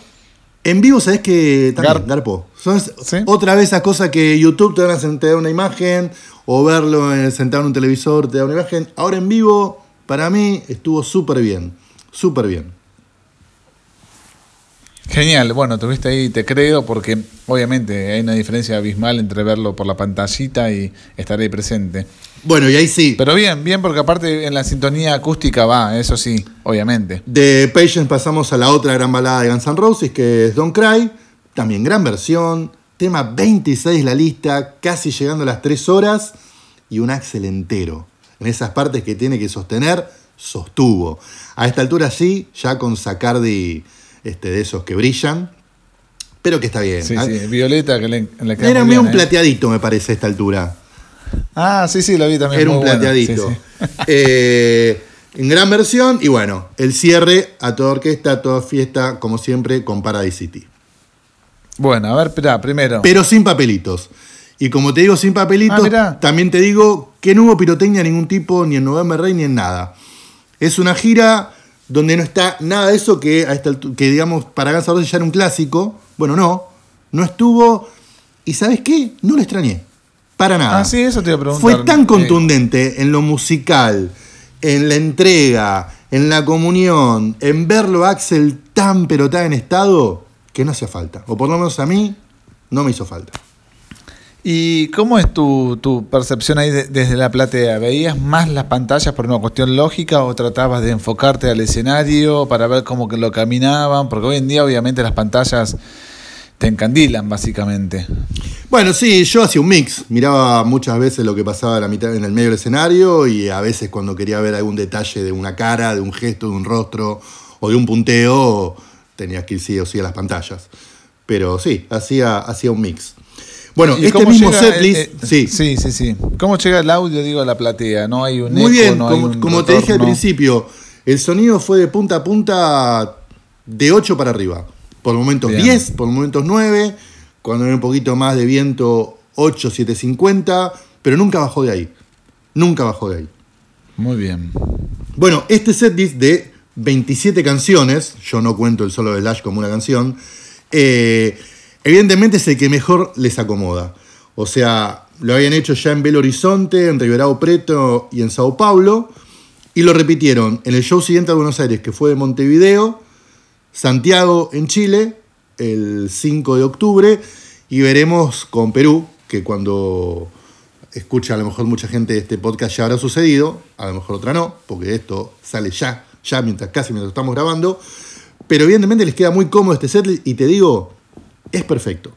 en vivo, ¿sabés que También, Gar- Garpo. Son ¿Sí? otra vez esas cosas que YouTube te, van a, te da una imagen, o verlo en, sentado en un televisor te da una imagen. Ahora en vivo, para mí, estuvo súper bien. Súper bien. Genial, bueno, tuviste ahí, te creo, porque obviamente hay una diferencia abismal entre verlo por la pantallita y estar ahí presente. Bueno, y ahí sí. Pero bien, bien, porque aparte en la sintonía acústica va, eso sí, obviamente. De Patience pasamos a la otra gran balada de Guns N' Roses, que es Don't Cry. También gran versión. Tema 26 la lista, casi llegando a las 3 horas. Y un Axel entero. En esas partes que tiene que sostener, sostuvo. A esta altura sí, ya con Sacardi este, de esos que brillan. Pero que está bien. Sí, Ah, sí, Violeta que le, le queda Era muy bien, un ¿eh? plateadito, me parece, a esta altura. Ah, sí, sí, lo vi también. Era un bueno, plateadito. sí, sí. Eh, en gran versión. Y bueno, el cierre a toda orquesta, a toda fiesta, como siempre, con Paradise City. Bueno, a ver, espera, primero. Pero sin papelitos. Y como te digo, sin papelitos, Ah, también te digo que no hubo pirotecnia de ningún tipo, ni en November Rain, ni en nada. Es una gira donde no está nada de eso que, a esta que digamos, para Guns N' Roses ya era un clásico. Bueno, no. No estuvo. ¿Y sabes qué? No lo extrañé. Para nada. Ah, sí, eso te iba a preguntar. Fue tan Eh, contundente en lo musical, en la entrega, en la comunión, en verlo a Axel tan pero tan en estado que no hacía falta. O por lo menos a mí no me hizo falta. ¿Y cómo es tu, tu percepción ahí de- desde la platea? ¿Veías más las pantallas por una cuestión lógica o tratabas de enfocarte al escenario para ver cómo que lo caminaban? Porque hoy en día obviamente las pantallas te encandilan básicamente. Bueno, sí, yo hacía un mix. Miraba muchas veces lo que pasaba en, la mitad, en el medio del escenario y a veces cuando quería ver algún detalle de una cara, de un gesto, de un rostro o de un punteo, tenías que ir sí o sí a las pantallas. Pero sí, hacía, hacía un mix. Bueno, ¿Y este mismo setlist, eh, eh, sí, sí, sí, sí. ¿Cómo llega el audio, digo, a la platea? No hay un Muy eco, bien, no hay como, un como te dije al principio, el sonido fue de punta a punta de 8 para arriba. Por momentos Bien. 10, por momentos 9, cuando era un poquito más de viento 8, 750, pero nunca bajó de ahí. Nunca bajó de ahí. Muy bien. Bueno, este setlist de 27 canciones, yo no cuento el solo de Lash como una canción, eh, evidentemente es el que mejor les acomoda. O sea, lo habían hecho ya en Belo Horizonte, en Ribeirão Preto y en Sao Paulo, y lo repitieron en el show siguiente a Buenos Aires, que fue de Montevideo, Santiago en Chile, el 5 de octubre, y veremos con Perú, que cuando escucha a lo mejor mucha gente de este podcast ya habrá sucedido, a lo mejor otra no, porque esto sale ya, ya mientras casi mientras estamos grabando, pero evidentemente les queda muy cómodo este setlist y te digo, es perfecto.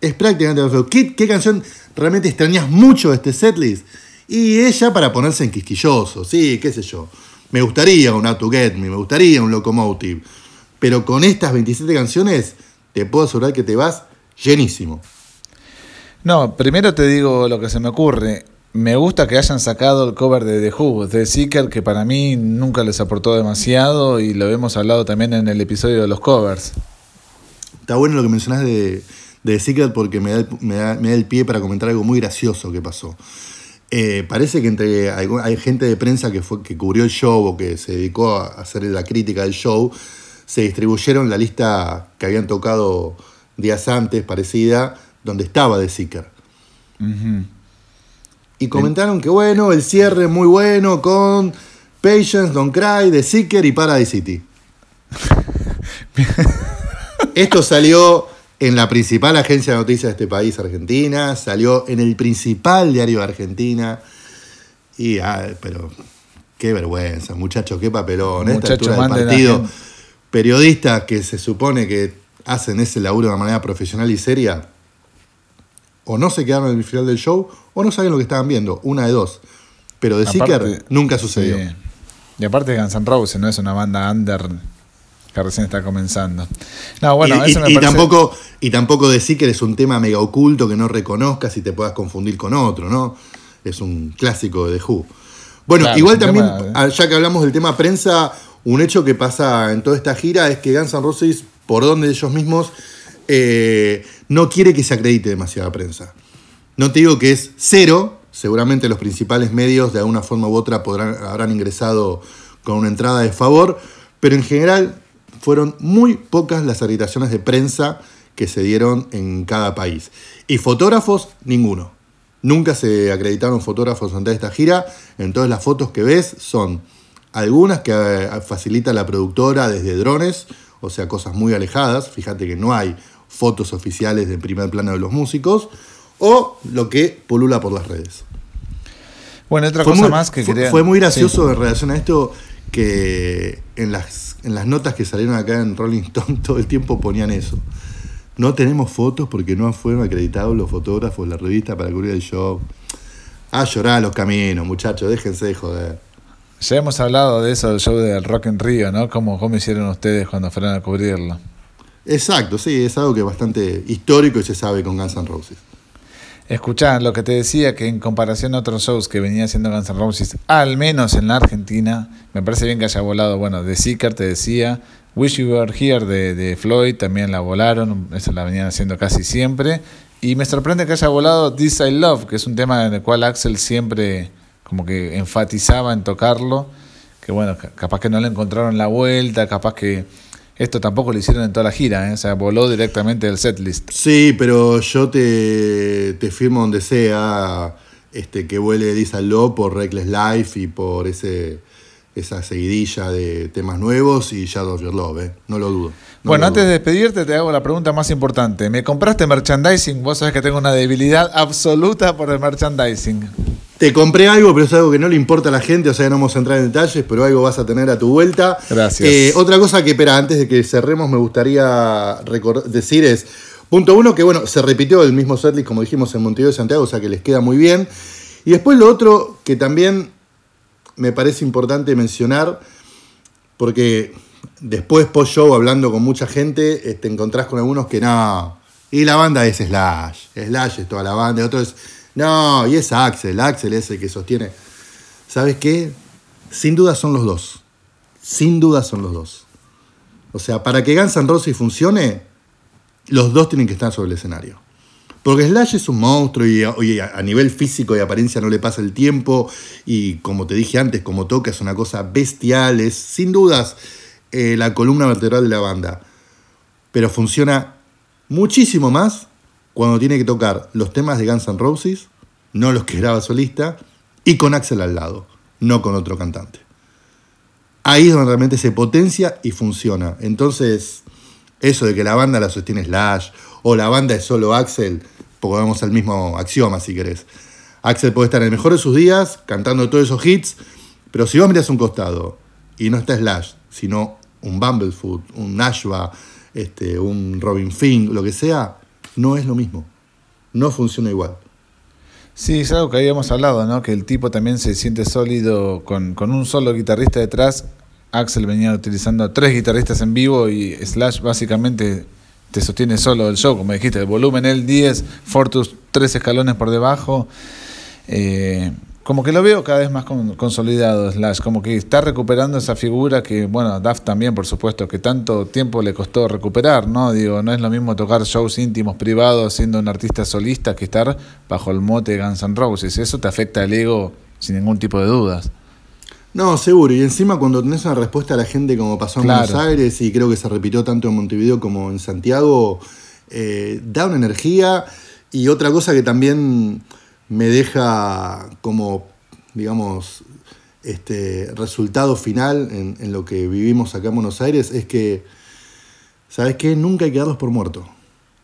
Es prácticamente perfecto. ¿Qué, qué canción realmente extrañas mucho de este setlist? Y ella para ponerse en quisquilloso, sí, qué sé yo. Me gustaría un Out to Get Me, me gustaría un Locomotive. Pero con estas 27 canciones, te puedo asegurar que te vas llenísimo. No, primero te digo lo que se me ocurre. Me gusta que hayan sacado el cover de The Who, de Seeker, que para mí nunca les aportó demasiado y lo hemos hablado también en el episodio de los covers. Está bueno lo que mencionás de, de The Secret porque me da, el, me, da, me da el pie para comentar algo muy gracioso que pasó. Eh, parece que entre hay, hay, gente de prensa que, fue, que cubrió el show o que se dedicó a hacer la crítica del show, se distribuyeron la lista que habían tocado días antes, parecida, donde estaba The Seeker. Uh -huh. Y comentaron que bueno, el cierre muy bueno con Patience, Don't Cry, The Seeker y Paradise City. Esto salió en la principal agencia de noticias de este país, Argentina, salió en el principal diario de Argentina. Y, ah, pero qué vergüenza, muchachos, qué papelón. Muchacho, esta altura del partido, periodistas que se supone que hacen ese laburo de una manera profesional y seria, o no se quedaron en el final del show, o no saben lo que estaban viendo, una de dos. Pero de Seeker nunca sucedió. Sí. Y aparte Guns N' Roses no es una banda under que recién está comenzando. No, bueno, y, eso y, me y parece... tampoco, y tampoco decir que es un tema mega oculto que no reconozcas y te puedas confundir con otro, ¿no? Es un clásico de The Who. Bueno, Claro, igual también, tema- ah, ya que hablamos del tema prensa, un hecho que pasa en toda esta gira es que Guns N' Roses, por donde ellos mismos, eh, no quiere que se acredite demasiada prensa. No te digo que es cero, seguramente los principales medios de alguna forma u otra podrán, habrán ingresado con una entrada de favor, pero en general fueron muy pocas las acreditaciones de prensa que se dieron en cada país. Y fotógrafos, ninguno. Nunca se acreditaron fotógrafos ante esta gira. Entonces las fotos que ves son algunas que eh, facilita la productora desde drones, o sea, cosas muy alejadas. Fíjate que no hay fotos oficiales de primer plano de los músicos. O lo que polula por las redes. Bueno, otra Fue cosa muy, más que fue, quería... fue muy gracioso Sí. en relación a esto que en las, en las notas que salieron acá en Rolling Stone todo el tiempo ponían eso. No tenemos fotos porque no fueron acreditados los fotógrafos de la revista para cubrir el show. A llorar a los caminos, muchachos, déjense de joder. Ya hemos hablado de eso del show del Rock en Río, ¿no? ¿Cómo, cómo hicieron ustedes cuando fueron a cubrirlo? Exacto, sí, es algo que es bastante histórico y se sabe con Guns N' Roses. Escuchá, lo que te decía, que en comparación a otros shows que venía haciendo Guns N' Roses, al menos en la Argentina, me parece bien que haya volado, bueno, de Seeker te decía, Wish You Were Here de, de Floyd también la volaron, esa la venían haciendo casi siempre, y me sorprende que haya volado This I Love, que es un tema en el cual Axel siempre como que enfatizaba en tocarlo, que bueno, capaz que no le encontraron la vuelta, capaz que esto tampoco lo hicieron en toda la gira, ¿eh? o sea, voló directamente del setlist. Sí, pero yo te, te firmo donde sea este, que vuele I Love por Reckless Life y por ese esa seguidilla de temas nuevos y Shadow of Your Love, ¿eh? no lo dudo. bueno, antes de despedirte te hago la pregunta más importante. ¿Me compraste merchandising? Vos sabés que tengo una debilidad absoluta por el merchandising. Te compré algo, pero es algo que no le importa a la gente, o sea, no vamos a entrar en detalles, pero algo vas a tener a tu vuelta. Gracias. Eh, otra cosa que, espera, antes de que cerremos, me gustaría decir es, punto uno, que bueno, se repitió el mismo setlist, como dijimos, en Montevideo de Santiago, o sea, que les queda muy bien. Y después lo otro, que también me parece importante mencionar, porque después post-show, hablando con mucha gente, te este, encontrás con algunos que no. Y la banda es Slash, Slash es toda la banda, y otros, no, y es Axel, Axel es el que sostiene. ¿Sabes qué? Sin duda son los dos. Sin duda son los dos. O sea, para que Guns N' Roses funcione, los dos tienen que estar sobre el escenario. Porque Slash es un monstruo y, a nivel físico y apariencia no le pasa el tiempo. Y como te dije antes, como toca es una cosa bestial. Es sin dudas eh, la columna vertebral de la banda. Pero funciona muchísimo más cuando tiene que tocar los temas de Guns N' Roses, no los que graba solista, y con Axel al lado, no con otro cantante. Ahí es donde realmente se potencia y funciona. Entonces, eso de que la banda la sostiene Slash o la banda es solo Axel, porque vamos al mismo axioma si querés. Axel puede estar en el mejor de sus días, cantando todos esos hits, pero si vos mirás un costado y no está Slash, sino un Bumblefoot, un Nashva, este, un Robin Fink, lo que sea, no es lo mismo. No funciona igual. Sí, es algo que habíamos hablado, ¿no? Que el tipo también se siente sólido con, con un solo guitarrista detrás. Axel venía utilizando tres guitarristas en vivo y Slash básicamente te sostiene solo el show, como dijiste, el volumen el 10, Fortus tres escalones por debajo. Eh, como que lo veo cada vez más consolidado, Slash, como que está recuperando esa figura que, bueno, Duff también, por supuesto, que tanto tiempo le costó recuperar, ¿no? Digo, no es lo mismo tocar shows íntimos privados siendo un artista solista que estar bajo el mote Guns N' Roses. Eso te afecta al ego sin ningún tipo de dudas. No, seguro. Y encima cuando tenés una respuesta a la gente como pasó en Buenos Aires y creo que se repitió tanto en Montevideo como en Santiago, eh, da una energía. Y otra cosa que también me deja como, digamos, este resultado final en, en lo que vivimos acá en Buenos Aires es que, ¿sabes qué? Nunca hay que darlos por muertos.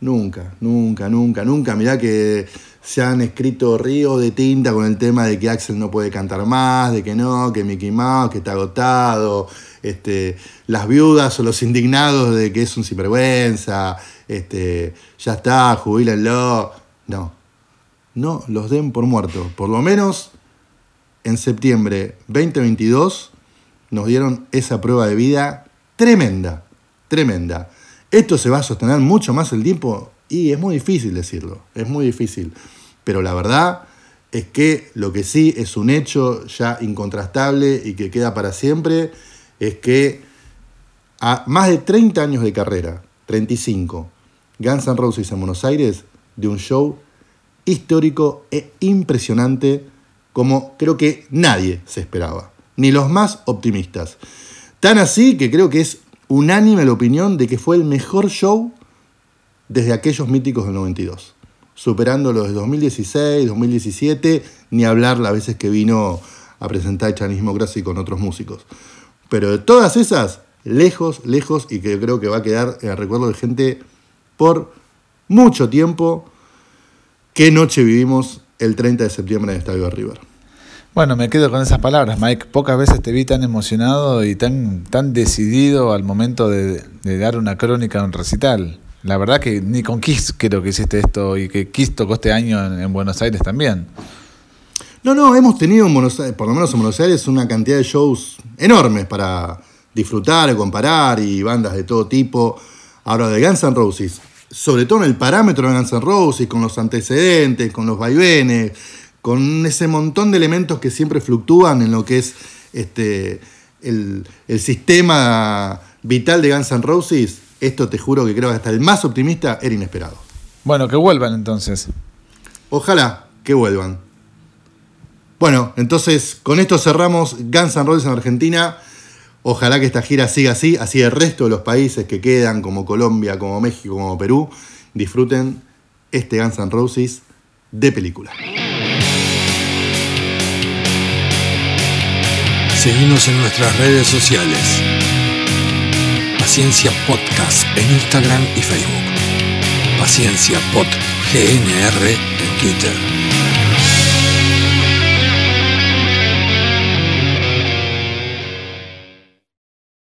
Nunca, nunca, nunca, nunca. Mirá que se han escrito ríos de tinta con el tema de que Axel no puede cantar más, de que no, que Mickey Mouse, que está agotado, este, las viudas o los indignados de que es un sinvergüenza, este, ya está, jubílenlo. No, no los den por muerto. Por lo menos en septiembre 2022 nos dieron esa prueba de vida tremenda, tremenda. Esto se va a sostener mucho más el tiempo y es muy difícil decirlo, es muy difícil. Pero la verdad es que lo que sí es un hecho ya incontrastable y que queda para siempre es que a más de 30 años de carrera, 35, Guns N' Roses en Buenos Aires, de un show histórico e impresionante como creo que nadie se esperaba, ni los más optimistas. Tan así que creo que es unánime la opinión de que fue el mejor show desde aquellos míticos del 92, superando los de 2016, 2017, ni hablar las veces que vino a presentar Chinese Democracy con otros músicos. Pero de todas esas, lejos, lejos, y que creo que va a quedar en el recuerdo de gente por mucho tiempo, qué noche vivimos el 30 de septiembre en el Estadio de River. Bueno, me quedo con esas palabras, Mike. Pocas veces te vi tan emocionado y tan, tan decidido al momento de, de dar una crónica en un recital. La verdad que ni con Kiss creo que hiciste esto y que Kiss tocó este año en, Buenos Aires también. No, no, hemos tenido en Buenos Aires, por lo menos en Buenos Aires, una cantidad de shows enormes para disfrutar, comparar y bandas de todo tipo. Ahora, de Guns N' Roses, sobre todo en el parámetro de Guns N' Roses, con los antecedentes, con los vaivenes, con ese montón de elementos que siempre fluctúan en lo que es este, el, el sistema vital de Guns N' Roses, esto te juro que creo que hasta el más optimista era inesperado. Bueno, que vuelvan entonces. Ojalá que vuelvan. Bueno, entonces con esto cerramos Guns N' Roses en Argentina. Ojalá que esta gira siga así, así el resto de los países que quedan, como Colombia, como México, como Perú, disfruten este Guns N' Roses de película. Seguimos en nuestras redes sociales. Paciencia Podcast en Instagram y Facebook. Paciencia Pod GNR en Twitter.